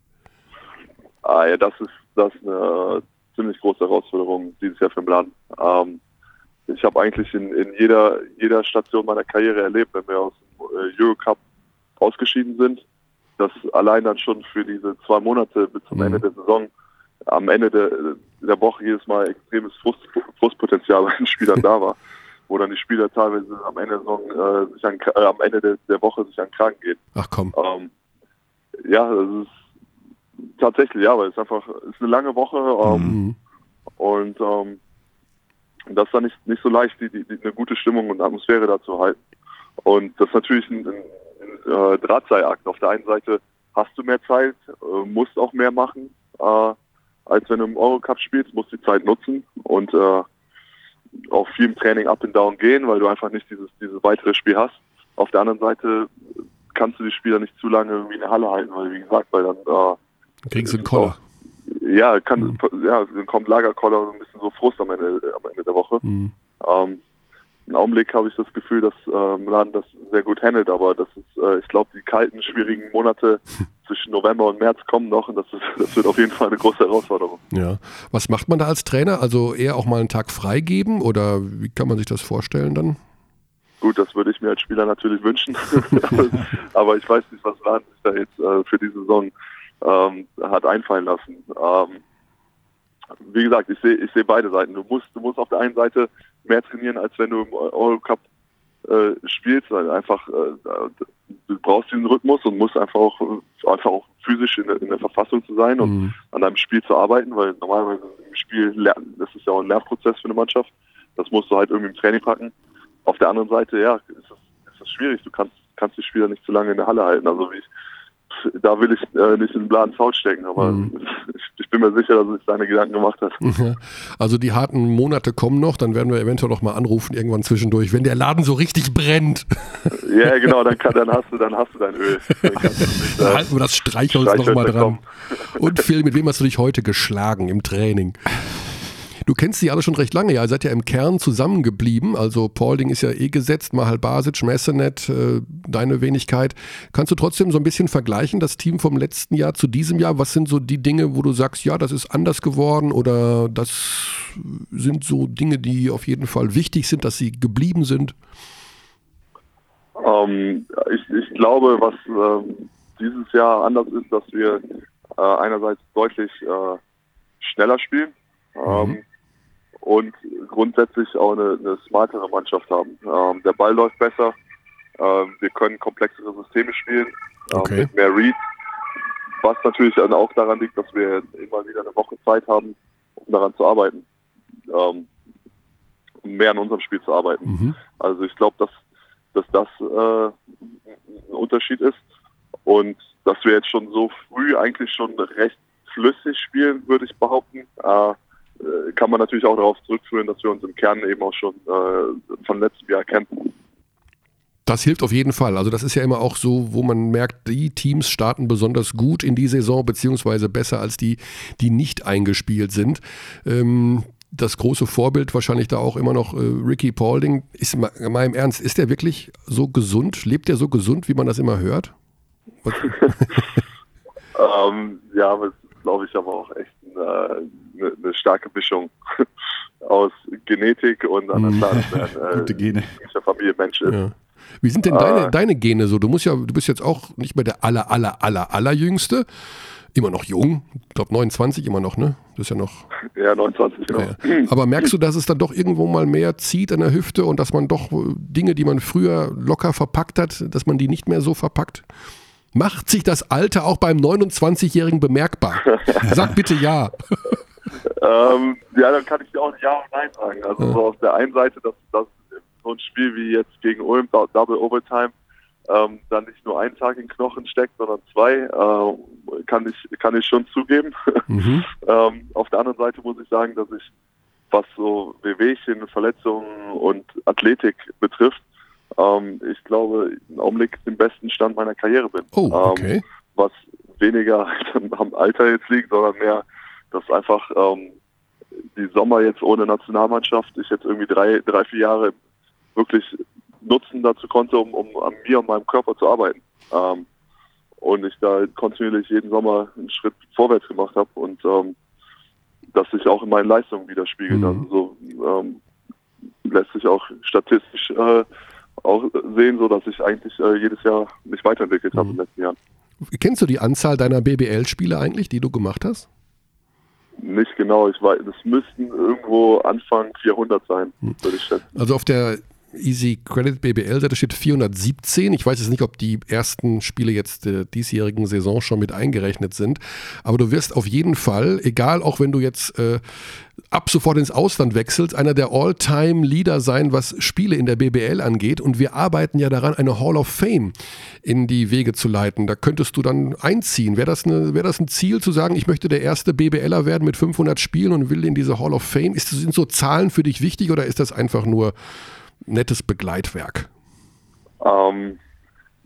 Ah, ja, das ist das ist eine ziemlich große Herausforderung dieses Jahr für den Plan. Ähm, ich habe eigentlich in, in jeder, jeder Station meiner Karriere erlebt, wenn wir aus dem äh, Eurocup ausgeschieden sind, dass allein dann schon für diese zwei Monate bis zum Mhm. Ende der Saison am Ende der, der Woche jedes Mal extremes Frust, Frustpotenzial *laughs* bei den Spielern da war, wo dann die Spieler teilweise am Ende der Saison äh, sich an, äh, am Ende der, der Woche sich an Kragen gehen. Ach komm. Ähm, ja, das ist tatsächlich, ja, weil es einfach es ist eine lange Woche ähm, Mhm. und ähm, das ist dann nicht, nicht so leicht, die, die, die, eine gute Stimmung und Atmosphäre da zu halten. Und das ist natürlich ein, ein, ein äh, Drahtseilakt. Auf der einen Seite hast du mehr Zeit, äh, musst auch mehr machen, äh, als wenn du im Eurocup spielst, musst die Zeit nutzen und äh, auch viel im Training up and down gehen, weil du einfach nicht dieses, dieses weitere Spiel hast. Auf der anderen Seite kannst du die Spieler nicht zu lange irgendwie in der Halle halten, weil wie gesagt, weil dann äh, Kriegst du einen Koller. ja, kann, ja, dann kommt Lagerkoller und ein bisschen so Frust am Ende, am Ende der Woche. Mhm. Ähm, Im Augenblick habe ich das Gefühl, dass äh, Milan das sehr gut handelt, aber das ist, äh, ich glaube, die kalten, schwierigen Monate *laughs* zwischen November und März kommen noch und das, ist, *laughs* das wird auf jeden Fall eine große Herausforderung. Ja. Was macht man da als Trainer? Also eher auch mal einen Tag freigeben oder wie kann man sich das vorstellen dann? Gut, das würde ich mir als Spieler natürlich wünschen, *laughs* aber ich weiß nicht, was Milan sich da jetzt äh, für die Saison ähm, hat einfallen lassen. Ähm, wie gesagt, ich sehe ich sehe beide Seiten. Du musst, du musst auf der einen Seite mehr trainieren, als wenn du im Eurocup äh, spielst, weil einfach äh, du brauchst diesen Rhythmus und musst einfach auch einfach auch physisch in, der- in der Verfassung zu sein und Mhm. an deinem Spiel zu arbeiten, weil normalerweise im Spiel lernen, das ist ja auch ein Lernprozess für eine Mannschaft. Das musst du halt irgendwie im Training packen. Auf der anderen Seite, ja, ist es, ist es schwierig. Du kannst, kannst die Spieler nicht zu lange in der Halle halten. Also wie ich, da will ich äh, nicht in den blauen Zaun stecken, aber Mhm. ich, ich bin mir sicher, dass er sich seine Gedanken gemacht hat. *laughs* Also die harten Monate kommen noch, dann werden wir eventuell noch mal anrufen irgendwann zwischendurch, wenn der Laden so richtig brennt. *laughs* Ja, genau, dann, kann, dann hast du, dann hast du dein Öl. Dann nicht, Dann äh, halten wir das Streichholz Streichholz noch mal dran. Und Phil, mit wem hast du dich heute geschlagen im Training? Du kennst sie alle schon recht lange, ja. Ihr seid ja im Kern zusammengeblieben. Also Paulding ist ja eh gesetzt, Mahal Basic, Messenet, äh, deine Wenigkeit. Kannst du trotzdem so ein bisschen vergleichen, das Team vom letzten Jahr zu diesem Jahr? Was sind so die Dinge, wo du sagst, ja, das ist anders geworden oder das sind so Dinge, die auf jeden Fall wichtig sind, dass sie geblieben sind? Ähm, ich, ich glaube, was ähm, dieses Jahr anders ist, dass wir äh, einerseits deutlich äh, schneller spielen ähm, und grundsätzlich auch eine, eine smartere Mannschaft haben. Ähm, der Ball läuft besser, ähm, wir können komplexere Systeme spielen ähm, Okay. mit mehr Reads, was natürlich auch daran liegt, dass wir immer wieder eine Woche Zeit haben, um daran zu arbeiten, ähm, um mehr an unserem Spiel zu arbeiten. Mhm. Also ich glaube, dass, dass das äh, ein Unterschied ist und dass wir jetzt schon so früh eigentlich schon recht flüssig spielen, würde ich behaupten. Äh, kann man natürlich auch darauf zurückführen, dass wir uns im Kern eben auch schon äh, von letztem Jahr kennen. Das hilft auf jeden Fall. Also das ist ja immer auch so, wo man merkt, die Teams starten besonders gut in die Saison, beziehungsweise besser als die, die nicht eingespielt sind. Ähm, das große Vorbild wahrscheinlich da auch immer noch äh, Ricky Paulding. Ist ma- mal im Ernst, ist der wirklich so gesund? Lebt der so gesund, wie man das immer hört? Was- *laughs* Ähm, ja, ist, glaube ich, aber auch echt eine, eine, eine starke Mischung *laughs* aus Genetik und Mhm. Tat, *laughs* äh, Gute Gene. der Familie Mensch ist. Ja. Wie sind denn deine, Äh. deine Gene so? Du musst ja, du bist jetzt auch nicht mehr der aller, aller, aller, allerjüngste. Immer noch jung. Ich glaube 29 immer noch, ne? Das ist ja noch. *laughs* Ja, 29, genau. Ja. Aber merkst du, dass es dann doch irgendwo mal mehr zieht an der Hüfte und dass man doch äh, Dinge, die man früher locker verpackt hat, dass man die nicht mehr so verpackt? Macht sich das Alter auch beim 29-Jährigen bemerkbar? Sag bitte ja. Ähm, ja, dann kann ich dir auch Ja und Nein sagen. Also Ja. so auf der einen Seite, dass, dass so ein Spiel wie jetzt gegen Ulm, Dou- Double Overtime, ähm, dann nicht nur ein Tag in Knochen steckt, sondern zwei, äh, kann ich kann ich schon zugeben. Mhm. *laughs* ähm, auf der anderen Seite muss ich sagen, dass ich, was so Wehwehchen, Verletzungen und Athletik betrifft, ähm, ich glaube, im Augenblick den besten Stand meiner Karriere bin. Oh, Ähm, okay. was weniger *laughs* am Alter jetzt liegt, sondern mehr, dass einfach ähm, die Sommer jetzt ohne Nationalmannschaft ich jetzt irgendwie drei, drei, vier Jahre wirklich nutzen dazu konnte, um, um an mir und meinem Körper zu arbeiten. Ähm, und ich da kontinuierlich jeden Sommer einen Schritt vorwärts gemacht habe und ähm, das sich auch in meinen Leistungen widerspiegelt. Mhm. Also so ähm, lässt sich auch statistisch äh, auch sehen, so dass ich eigentlich äh, jedes Jahr mich weiterentwickelt habe in den letzten Jahren. Kennst du die Anzahl deiner BBL-Spiele eigentlich, die du gemacht hast? Nicht genau, ich weiß, es müssten irgendwo Anfang 400 sein, würde ich schätzen. Also auf der Easy Credit BBL-Seite steht 417. Ich weiß jetzt nicht, ob die ersten Spiele jetzt der diesjährigen Saison schon mit eingerechnet sind. Aber du wirst auf jeden Fall, egal auch wenn du jetzt äh, ab sofort ins Ausland wechselst, einer der All-Time-Leader sein, was Spiele in der BBL angeht. Und wir arbeiten ja daran, eine Hall of Fame in die Wege zu leiten. Da könntest du dann einziehen. Wäre das, eine, wäre das ein Ziel zu sagen, ich möchte der erste BBLer werden mit 500 Spielen und will in diese Hall of Fame? Ist, sind so Zahlen für dich wichtig oder ist das einfach nur nettes Begleitwerk? Ähm,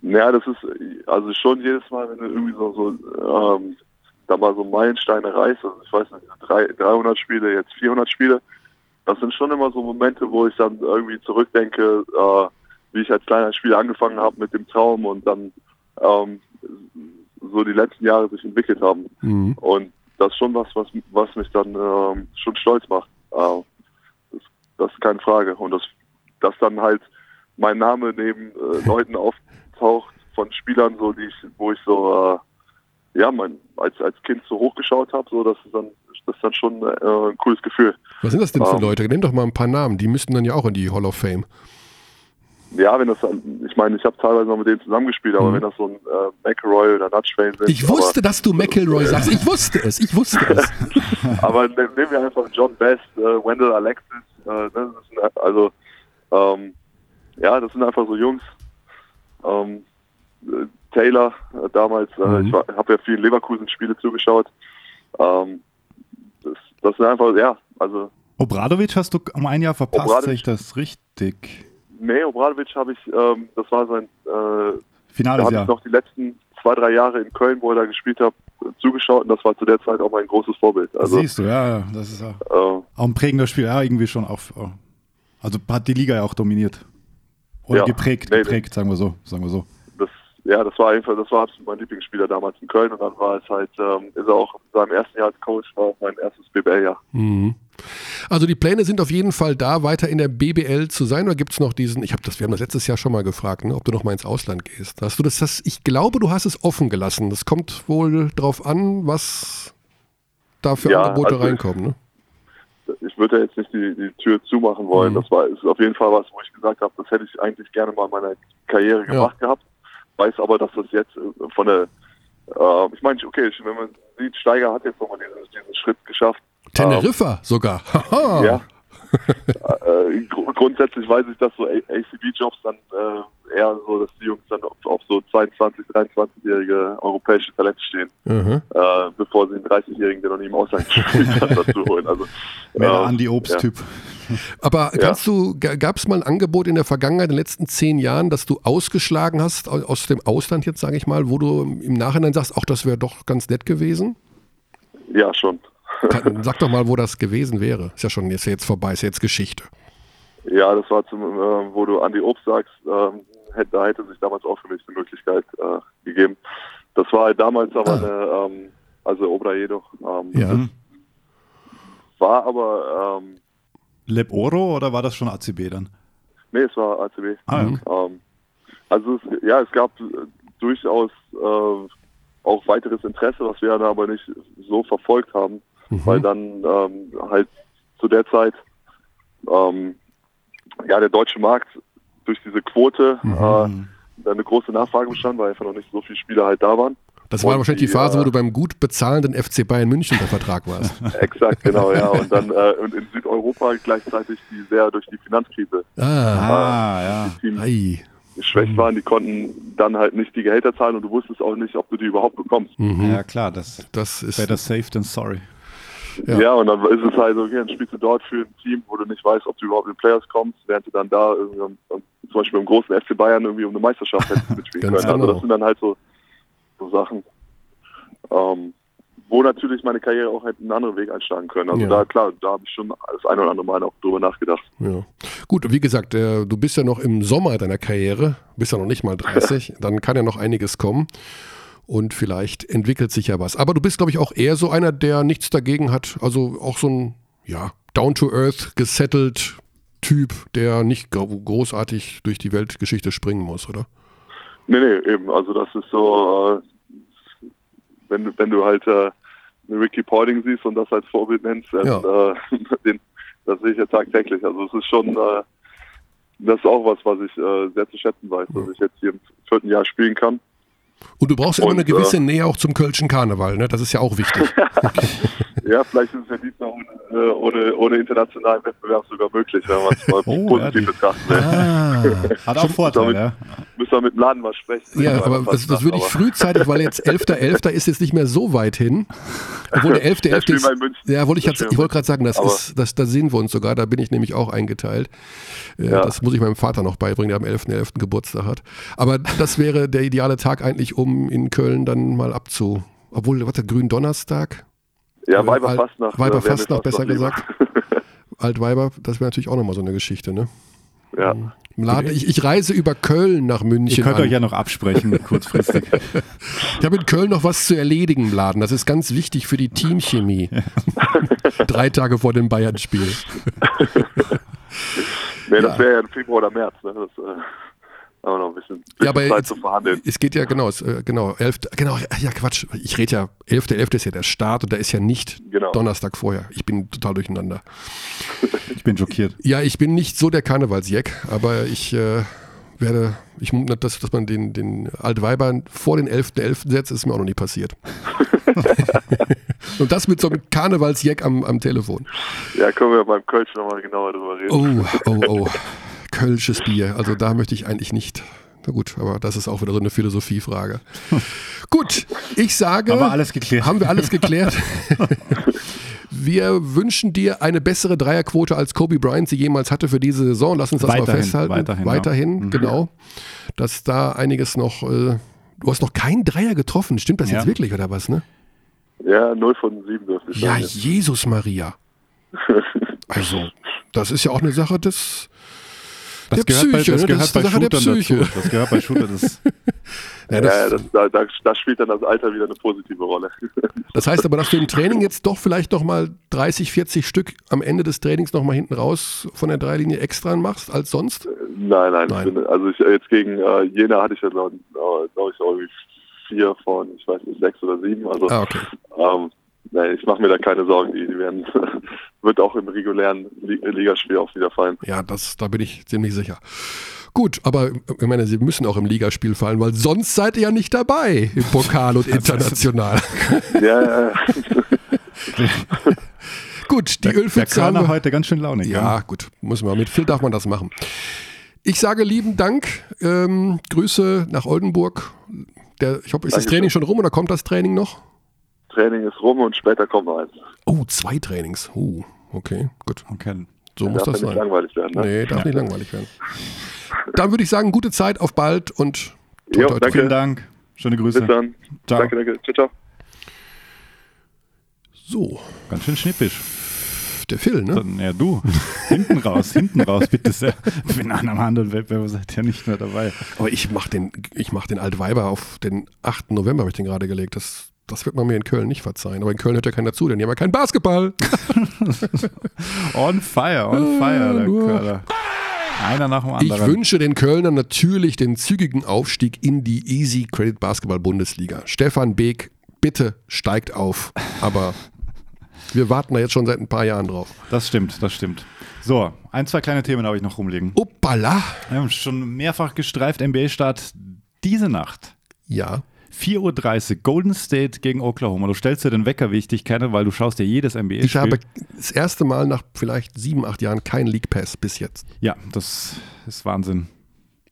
ja, das ist also schon jedes Mal, wenn du irgendwie so, so ähm, da mal so Meilensteine reißt, also ich weiß nicht, drei, 300 Spiele, jetzt 400 Spiele, das sind schon immer so Momente, wo ich dann irgendwie zurückdenke, äh, wie ich als kleiner Spieler angefangen habe mit dem Traum und dann ähm, so die letzten Jahre sich entwickelt haben. Mhm. Und das ist schon was, was, was mich dann ähm, schon stolz macht. Äh, das, das ist keine Frage. Und das, dass dann halt mein Name neben äh, *laughs* Leuten auftaucht von Spielern, so die ich, wo ich so äh, ja, mein, als, als Kind so hochgeschaut habe, so das ist dann das ist dann schon äh, ein cooles Gefühl. Was sind das denn für Ähm. Leute? Nenn doch mal ein paar Namen. Die müssten dann ja auch in die Hall of Fame. Ja, wenn das dann, ich meine, ich habe teilweise noch mit denen zusammengespielt, aber Mhm. wenn das so ein äh, McElroy oder Nutschwain sind. Ich wusste, dass du McElroy sagst. Ich wusste es. Ich wusste *laughs* es. Aber, aber ne- nehmen wir einfach John Best, äh, Wendell Alexis, äh, ne, also ähm, ja, das sind einfach so Jungs. Ähm, äh, Taylor äh, damals, äh, Mhm. ich habe ja vielen Leverkusen-Spiele zugeschaut. Ähm, das, das sind einfach, ja, also Obradovic hast du um ein Jahr verpasst, Obradovic. sehe ich das richtig? nee, Obradovic habe ich, ähm, das war sein, äh, da Finales habe ich Jahr. noch die letzten zwei, drei Jahre in Köln, wo er da gespielt hat, zugeschaut und das war zu der Zeit auch mein großes Vorbild. Also Siehst du, ja, ja, das ist ja äh, auch ein prägender Spiel, ja, irgendwie schon auf. Also hat die Liga ja auch dominiert. Oder Ja. geprägt, Nee, geprägt, sagen wir so, sagen wir so. das, ja, das war einfach, das war absolut mein Lieblingsspieler damals in Köln und dann war es halt, ähm, ist er auch in seinem ersten Jahr als Coach, war auch mein erstes BBL-Jahr. Mhm. Also die Pläne sind auf jeden Fall da, weiter in der BBL zu sein. Oder gibt es noch diesen, ich habe das, wir haben das letztes Jahr schon mal gefragt, ne, ob du noch mal ins Ausland gehst. Hast du das, das, ich glaube, du hast es offen gelassen. Das kommt wohl drauf an, was da für Ja, Angebote also- reinkommen. Ne? Ich würde jetzt nicht die, die Tür zumachen wollen. Mhm. Das war ist auf jeden Fall was, wo ich gesagt habe, das hätte ich eigentlich gerne mal in meiner Karriere gemacht gehabt. Weiß aber, dass das jetzt äh, von der, äh, ich meine, okay, wenn man sieht, Steiger hat jetzt nochmal diesen, diesen Schritt geschafft. Teneriffa sogar. Haha. *laughs* Ja. Äh, gru- grundsätzlich weiß ich, dass so ACB-Jobs dann äh, eher so, dass die Jungs dann auf, auf so 22, 23-jährige europäische Talente stehen, Mhm. äh, bevor sie einen 30-jährigen, der noch nie im Ausland gespielt hat, *laughs* dazu holen. Also, Mehr der ähm, Andi Obst-Typ. Aber kannst du, gab es mal ein Angebot in der Vergangenheit, in den letzten zehn Jahren, dass du ausgeschlagen hast au- aus dem Ausland jetzt, sage ich mal, wo du im Nachhinein sagst, auch das wäre doch ganz nett gewesen? Ja, ja, schon. Sag doch mal, wo das gewesen wäre. Ist ja schon jetzt, jetzt vorbei, ist ja jetzt Geschichte. Ja, das war zum, äh, wo du Andi Obst sagst, ähm, hätte, da hätte sich damals auch für mich eine Möglichkeit äh, gegeben. Das war halt damals aber Ah. eine, ähm, also Obrajedo, ähm, Ja. Mhm. war aber, ähm, Leb Oro oder war das schon ACB dann? nee, es war ACB. Ah, ja, okay. Ähm, also es, ja, es gab äh, durchaus äh, auch weiteres Interesse, was wir dann aber nicht so verfolgt haben, weil dann ähm, halt zu der Zeit ähm, ja der deutsche Markt durch diese Quote äh, da eine große Nachfrage bestand, weil einfach noch nicht so viele Spieler halt da waren. Das war Und wahrscheinlich die die, Phase, wo äh, du beim gut bezahlenden FC Bayern München unter Vertrag warst. *laughs* Exakt, genau, ja. Und dann äh, und in Südeuropa gleichzeitig die sehr durch die Finanzkrise Ah, Ah, ja. die Teams geschwächt waren, die konnten dann halt nicht die Gehälter zahlen und du wusstest auch nicht, ob du die überhaupt bekommst. Mhm. Ja, klar, das Das ist. better safe than sorry. Ja. Ja. und dann ist es halt so, okay, dann spielst du dort für ein Team, wo du nicht weißt, ob du überhaupt in die Playoffs kommst, während du dann da irgendwie, um, um, zum Beispiel im großen FC Bayern irgendwie um eine Meisterschaft hättest *laughs* mitspielen können. Also genau. das sind dann halt so, so Sachen, ähm, wo natürlich meine Karriere auch hätte einen anderen Weg einschlagen können. Also Ja. da, klar, da habe ich schon das eine oder andere Mal auch drüber nachgedacht. Ja. Gut, wie gesagt, äh, du bist ja noch im Sommer deiner Karriere, bist ja noch nicht mal 30, *laughs* dann kann ja noch einiges kommen. Und vielleicht entwickelt sich ja was. Aber du bist, glaube ich, auch eher so einer, der nichts dagegen hat. Also auch so ein, ja, down-to-earth, gesettelt Typ, der nicht gro- großartig durch die Weltgeschichte springen muss, oder? Nee, nee, eben. Also das ist so, äh, wenn, du- wenn du halt äh, Ricky Paulding siehst und das als Vorbild nennst, dann, Ja. äh, *laughs* den, das sehe ich ja tagtäglich. Also es ist schon, äh, das ist auch was, was ich äh, sehr zu schätzen weiß, dass ich jetzt hier im vierten Jahr spielen kann. Und du brauchst ja immer eine gewisse äh, Nähe auch zum Kölschen Karneval, ne? Das ist ja auch wichtig. *laughs* Ja, vielleicht ist es ja diesmal ohne, äh, ohne, ohne internationalen Wettbewerb sogar möglich, wenn man es mal *laughs* Oh, positiv betrachten will. ah. Hat auch *laughs* Vorteile, ja. Müssen wir mit dem Laden mal sprechen. Ja, aber das, das würde ich frühzeitig, weil jetzt 11.11. ist jetzt nicht mehr so weit hin. Obwohl der 11.11. Ja, spielen ist. wir in München. Ja, wollte ich, jetzt- ich wollte gerade sagen, das Aber- ist, das, da sehen wir uns sogar, da bin ich nämlich auch eingeteilt. Äh, Ja. Das muss ich meinem Vater noch beibringen, der am 11.11. Geburtstag hat. Aber das wäre der ideale Tag eigentlich, um in Köln dann mal abzu. Obwohl, was der Gründonnerstag? Ja, Äh, Weiberfastnacht. Weiber äh, wäre mir Fastnacht, fast besser gesagt. *laughs* Altweiber, das wäre natürlich auch nochmal so eine Geschichte, ne? Ja. Im Laden, ich, ich reise über Köln nach München. Ihr könnt an. euch ja noch absprechen, *laughs* kurzfristig. Ich habe in Köln noch was zu erledigen im Laden. Das ist ganz wichtig für die Teamchemie. *laughs* Drei Tage vor dem Bayern-Spiel. *laughs* Nee, Ja. das wäre ja im Februar oder März. Ne? Das äh, haben wir noch ein bisschen, bisschen Ja, aber Zeit jetzt- zu verhandeln. Es geht ja genau, es, äh, genau, 11. Genau, ja Quatsch. Ich rede ja, 11.11. ist ja der Start und da ist ja nicht Genau. Donnerstag vorher. Ich bin total durcheinander. *laughs* Ich bin schockiert. Ja, ich bin nicht so der Karnevalsjack, aber ich äh, werde, ich, dass, dass man den, den Altweibern vor den 11.11. setzt, ist mir auch noch nie passiert. *laughs* und das mit so einem Karnevalsjack am, am Telefon. Ja, können wir beim Kölsch nochmal genauer drüber reden. Oh, oh, oh. Kölsches Bier. Also da möchte ich eigentlich nicht. Na gut, aber das ist auch wieder so eine Philosophiefrage. *laughs* gut, ich sage. Haben wir alles geklärt. Haben wir alles geklärt. *laughs* wir wünschen dir eine bessere Dreierquote als Kobe Bryant sie jemals hatte für diese Saison. Lass uns das mal Weiterhin, festhalten. weiterhin, Weiterhin, ja. Mhm. genau. Dass da einiges noch. Äh, du hast noch keinen Dreier getroffen. Stimmt das Ja. jetzt wirklich oder was, ne? Ja, 0 von 7 dürfte ich Ja, sagen. Jesus Maria. Also, das ist ja auch eine Sache des. Das Der gehört bei, Psyche, das ne? gehört Das bei Sache Shootern dazu. Das gehört bei Shooter. Das, *laughs* Ja, Ja, das, ja, das, da, da, da spielt dann das Alter wieder eine positive Rolle. *laughs* das heißt aber, dass du im Training jetzt doch vielleicht noch mal 30, 40 Stück am Ende des Trainings noch mal hinten raus von der Dreilinie extra machst als sonst? nein, nein, Nein. Ich bin, also ich, jetzt gegen äh, Jena hatte ich ja, glaube glaub ich, irgendwie vier von, ich weiß nicht, sechs oder sieben. Also Ah, okay. ähm, nein, ich mache mir da keine Sorgen. Die, die werden, *laughs* wird auch im regulären Li- Ligaspiel auch wieder fallen. Ja, das, da bin ich ziemlich sicher. Gut, aber ich meine, sie müssen auch im Ligaspiel fallen, weil sonst seid ihr ja nicht dabei im Pokal und *laughs* international. Ja, ja, ja. *laughs* Gut, die der Ölpfütze haben Körner wir. heute ganz schön launig. Ja, gut, muss man. Mit Phil darf man das machen. Ich sage lieben Dank. Ähm, Grüße nach Oldenburg. Der, ich hoffe, ist das. Training schon rum oder kommt das Training noch? Training ist rum und später kommt noch eins. Oh, zwei Trainings. Oh, okay, gut. Okay. So muss Darf das ja nicht sein. langweilig werden. Ne? Nee, darf nicht *laughs* langweilig werden. Dann würde ich sagen, gute Zeit, auf bald und toi, Jo, danke. Vielen Dank. Schöne Grüße. Bis dann. Ciao. Danke, danke. Ciao, ciao. So, Ganz schön schnippisch. der Phil, ne? Dann, ja, du. hinten raus, hinten raus, bitte sehr. Ich bin an einem anderen Wettbewerb seid ihr nicht mehr dabei. Aber ich mach den, ich mach den Altweiber auf den 8. November, habe ich den gerade gelegt. Das, das wird man mir in Köln nicht verzeihen. Aber in Köln hört ja keiner zu, denn die haben ja keinen Basketball. *laughs* On fire, on fire, der nur- Köder. Einer nach dem Ich anderen. wünsche den Kölnern natürlich den zügigen Aufstieg in die Easy Credit Basketball Bundesliga. Stefan Beek, bitte steigt auf. Aber wir warten da jetzt schon seit ein paar Jahren drauf. Das stimmt, das stimmt. So, ein, zwei kleine Themen habe ich noch rumliegen. Uppala. Wir haben schon mehrfach gestreift. NBA-Start diese Nacht. Ja. 4.30 Uhr, Golden State gegen Oklahoma. Du stellst dir den Wecker, wie ich dich kenne, weil du schaust dir jedes NBA-Spiel. Ich habe das erste Mal nach vielleicht sieben, acht Jahren keinen League Pass bis jetzt. Ja, das ist Wahnsinn.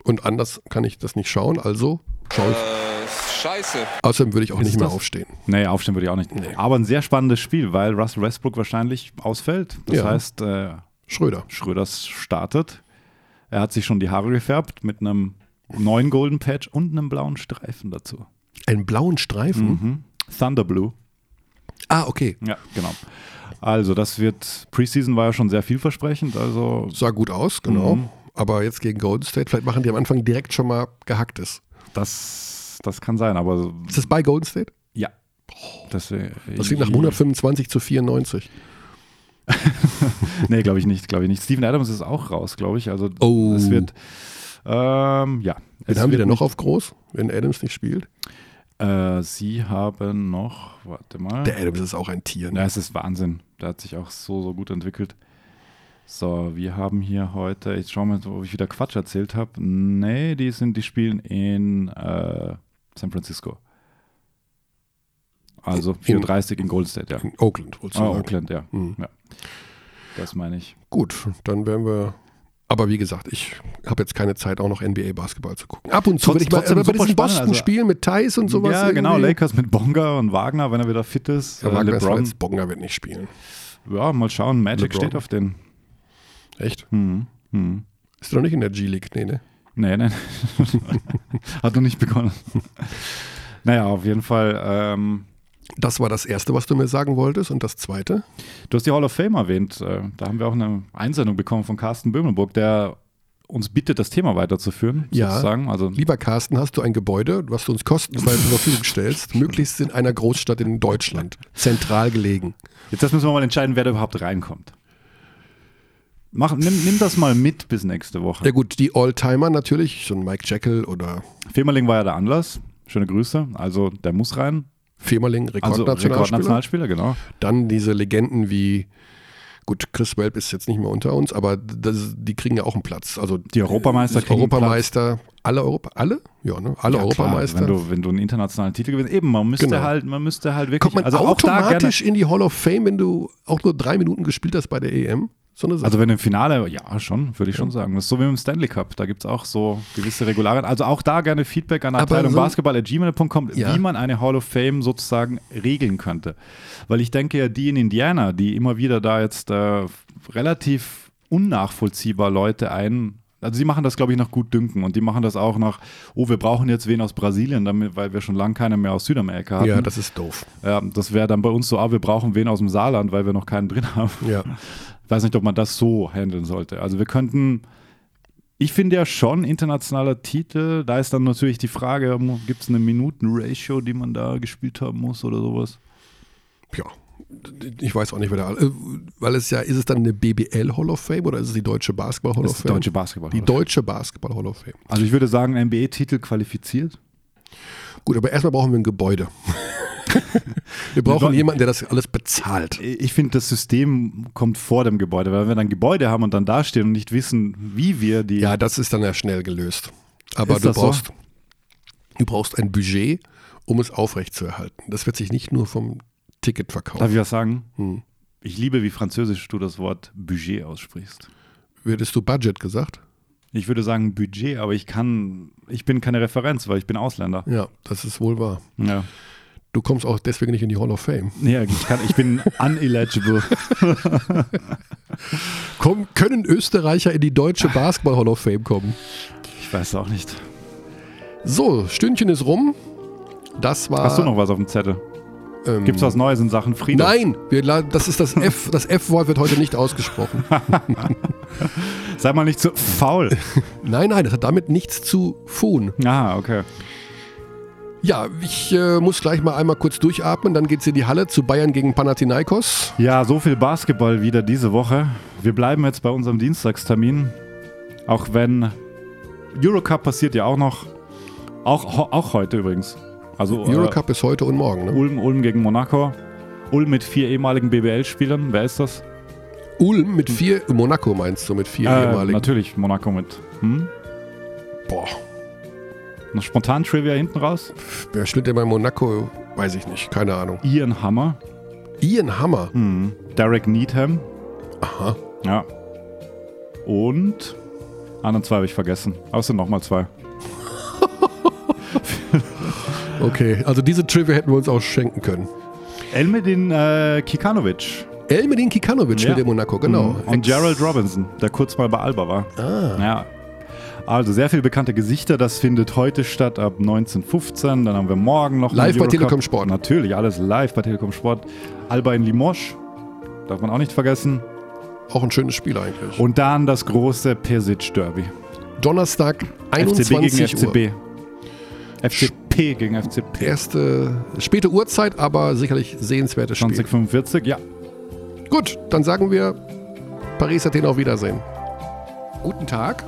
Und anders kann ich das nicht schauen, also schaue ich. Äh, scheiße. Außerdem würde ich auch Ist nicht mehr das- aufstehen. Nee, aufstehen würde ich auch nicht. Aber ein sehr spannendes Spiel, weil Russell Westbrook wahrscheinlich ausfällt. Das Ja. heißt, äh, Schröder. Schröders startet. Er hat sich schon die Haare gefärbt mit einem neuen Golden Patch und einem blauen Streifen dazu. Einen blauen Streifen. Mhm. Thunder Blue. Ah, okay. Ja, genau. Also, das wird, Preseason war ja schon sehr vielversprechend. Also, Sah gut aus, genau. Mhm. Aber jetzt gegen Golden State, vielleicht machen die am Anfang direkt schon mal Gehacktes. das das kann sein, aber Ist das bei Golden State? ja. Das, Das klingt nach 125 zu 94. *laughs* Nee, glaube ich nicht, glaube ich nicht. Steven Adams ist auch raus, glaube ich. Also Oh. es wird, ähm, ja. Wen haben wir denn noch auf groß, wenn Adams nicht spielt? Äh, sie haben noch, warte mal. Der Adams ist auch ein Tier. Ja, Ne? es ist Wahnsinn. Der hat sich auch so, so gut entwickelt. So, wir haben hier heute, ich schaue mal, ob ich wieder Quatsch erzählt habe. Nee, die sind, die spielen in äh, San Francisco. Also 34 in Golden State, ja. In Oakland, du Ah. Oakland, ja. Hm. ja. Das meine ich. Gut, dann werden wir. Aber wie gesagt, ich habe jetzt keine Zeit, auch noch NBA-Basketball zu gucken. Ab und zu, Trotz- ich mal bei diesen spannend, also- Boston-Spielen mit Thais und sowas. ja, genau, irgendwie- Lakers mit Bonga und Wagner, wenn er wieder fit ist. Ja, äh, Wagner ist LeBron. verletzt, Bogner wird nicht spielen. Ja, mal schauen. Magic LeBron. steht auf den. Echt? Hm. Hm. Ist er noch nicht in der G-League? Nee, ne? Nee, nee. *laughs* Hat noch nicht begonnen. *laughs* naja, auf jeden Fall. Ähm, Das war das Erste, was du mir sagen wolltest. Und das Zweite? du hast die Hall of Fame erwähnt. Äh, da haben wir auch eine Einsendung bekommen von Carsten Bömelburg, der uns bittet, das Thema weiterzuführen. Ja. Sozusagen. Also, Lieber Carsten, hast du ein Gebäude, was du uns kostenfrei zur Verfügung stellst, *laughs* möglichst in einer Großstadt in Deutschland, zentral gelegen. jetzt müssen wir mal entscheiden, wer da überhaupt reinkommt. Mach, nimm, nimm das mal mit bis nächste Woche. Ja gut, die Alltimer natürlich, so ein Mike Jekyll oder Femerling war ja der Anlass. Schöne Grüße. Also, der muss rein. Femerling, Also, Rekordnationalspieler. Rekordnationalspieler, genau. Dann diese Legenden wie, gut, Chris Welp ist jetzt nicht mehr unter uns, aber das, die kriegen ja auch einen Platz. Also Die Europameister kriegen einen Europameister, alle Europa, alle? Ja, ne? Alle Ja, Europameister. Klar, wenn, du, wenn du einen internationalen Titel gewinnst, eben, man müsste Genau. halt, man müsste halt wirklich, Kommt man also auch da gerne, automatisch in die Hall of Fame, wenn du auch nur drei Minuten gespielt hast bei der EM? So also wenn im Finale, ja schon, würde ich schon sagen. Das ist so wie im Stanley Cup, da gibt es auch so gewisse Regularien. Also auch da gerne Feedback an Abteilung so- basketball.gmail.com, Ja. wie man eine Hall of Fame sozusagen regeln könnte. Weil ich denke ja, die in Indiana, die immer wieder da jetzt äh, relativ unnachvollziehbar Leute ein also sie machen das, glaube ich, nach gut dünken und die machen das auch nach, oh, wir brauchen jetzt wen aus Brasilien, damit, weil wir schon lange keine mehr aus Südamerika hatten. ja, das ist doof. Ja, das wäre dann bei uns so, ah, wir brauchen wen aus dem Saarland, weil wir noch keinen drin haben. Ja. *laughs* Ich weiß nicht, ob man das so handeln sollte. Also wir könnten, ich finde ja schon, internationaler Titel, da ist dann natürlich die Frage, gibt es eine Minuten-Ratio, die man da gespielt haben muss oder sowas? ja. Ich weiß auch nicht, wer da, äh, weil es ja, ist es dann eine BBL Hall of Fame oder ist es die Deutsche Basketball Hall of ist die Fame? deutsche Basketball. Die Deutsche Basketball Hall of Fame. also ich würde sagen, NBA-Titel qualifiziert. Gut, aber erstmal brauchen wir ein Gebäude. *laughs* wir brauchen jemanden, der das alles bezahlt. Ich finde, das System kommt vor dem Gebäude, weil wenn wir dann Gebäude haben und dann dastehen und nicht wissen, wie wir die. Ja, das ist dann ja schnell gelöst. Aber du das so? brauchst, du brauchst ein Budget, um es aufrechtzuerhalten. Das wird sich nicht nur vom Ticket verkaufen. Darf ich was sagen? Hm. Ich liebe, wie französisch du das Wort Budget aussprichst. Würdest du Budget gesagt? Ich würde sagen Budget, aber ich kann, ich bin keine Referenz, weil ich bin Ausländer. Ja, das ist wohl wahr. Ja, Du kommst auch deswegen nicht in die Hall of Fame. ja ich, kann, ich bin *laughs* uneligible. Komm, können Österreicher in die Deutsche Basketball Hall of Fame kommen? Ich weiß auch nicht. So, Stündchen ist rum. Das war. Hast du noch was auf dem Zettel? Ähm, Gibt es was Neues in Sachen Frieden? Nein, wir, das ist das F. Das F-Wort wird heute nicht ausgesprochen. *laughs* Sei mal nicht so faul. *laughs* Nein, nein, das hat damit nichts zu tun. Ah, okay. Ja, ich äh, muss gleich mal einmal kurz durchatmen. Dann geht's in die Halle zu Bayern gegen Panathinaikos. Ja, so viel Basketball wieder diese Woche. Wir bleiben jetzt bei unserem Dienstagstermin. Auch wenn Eurocup passiert ja auch noch. Auch, auch heute übrigens. Also Eurocup ist heute und morgen. Äh, Ne? Ulm, Ulm gegen Monaco. Ulm mit vier ehemaligen BBL-Spielern. Wer ist das? Ulm mit vier, Monaco meinst du, mit vier Äh, ehemaligen. natürlich Monaco mit. Hm? Boah, Noch spontan Trivia hinten raus. wer spielt denn bei Monaco? Weiß ich nicht, keine Ahnung. Ian Hammer. Ian Hammer. Hm. Derek Needham. Aha. Ja. Und anderen zwei habe ich vergessen. Außer nochmal zwei. *laughs* Okay, also diese Trivia hätten wir uns auch schenken können. Elmedin äh, Kikanovic. Elmedin Kikanovic Ja. spielt in Monaco, genau. Mhm. Und Ex- Gerald Robinson, der kurz mal bei Alba war. Ah. Ja. Also sehr viele bekannte Gesichter. Das findet heute statt ab 19.15. Dann haben wir morgen noch Live bei. Telekom Sport. Natürlich, alles live bei Telekom Sport. Alba in Limoges. Darf man auch nicht vergessen. Auch ein schönes Spiel eigentlich. Und dann das große Persic Derby. Donnerstag, FCB 21 gegen Uhr. FCB. FC P gegen FCP. Erste späte Uhrzeit, aber sicherlich sehenswertes Spiel. 2045, ja. Gut, dann sagen wir Paris Athen auf Wiedersehen. Guten Tag.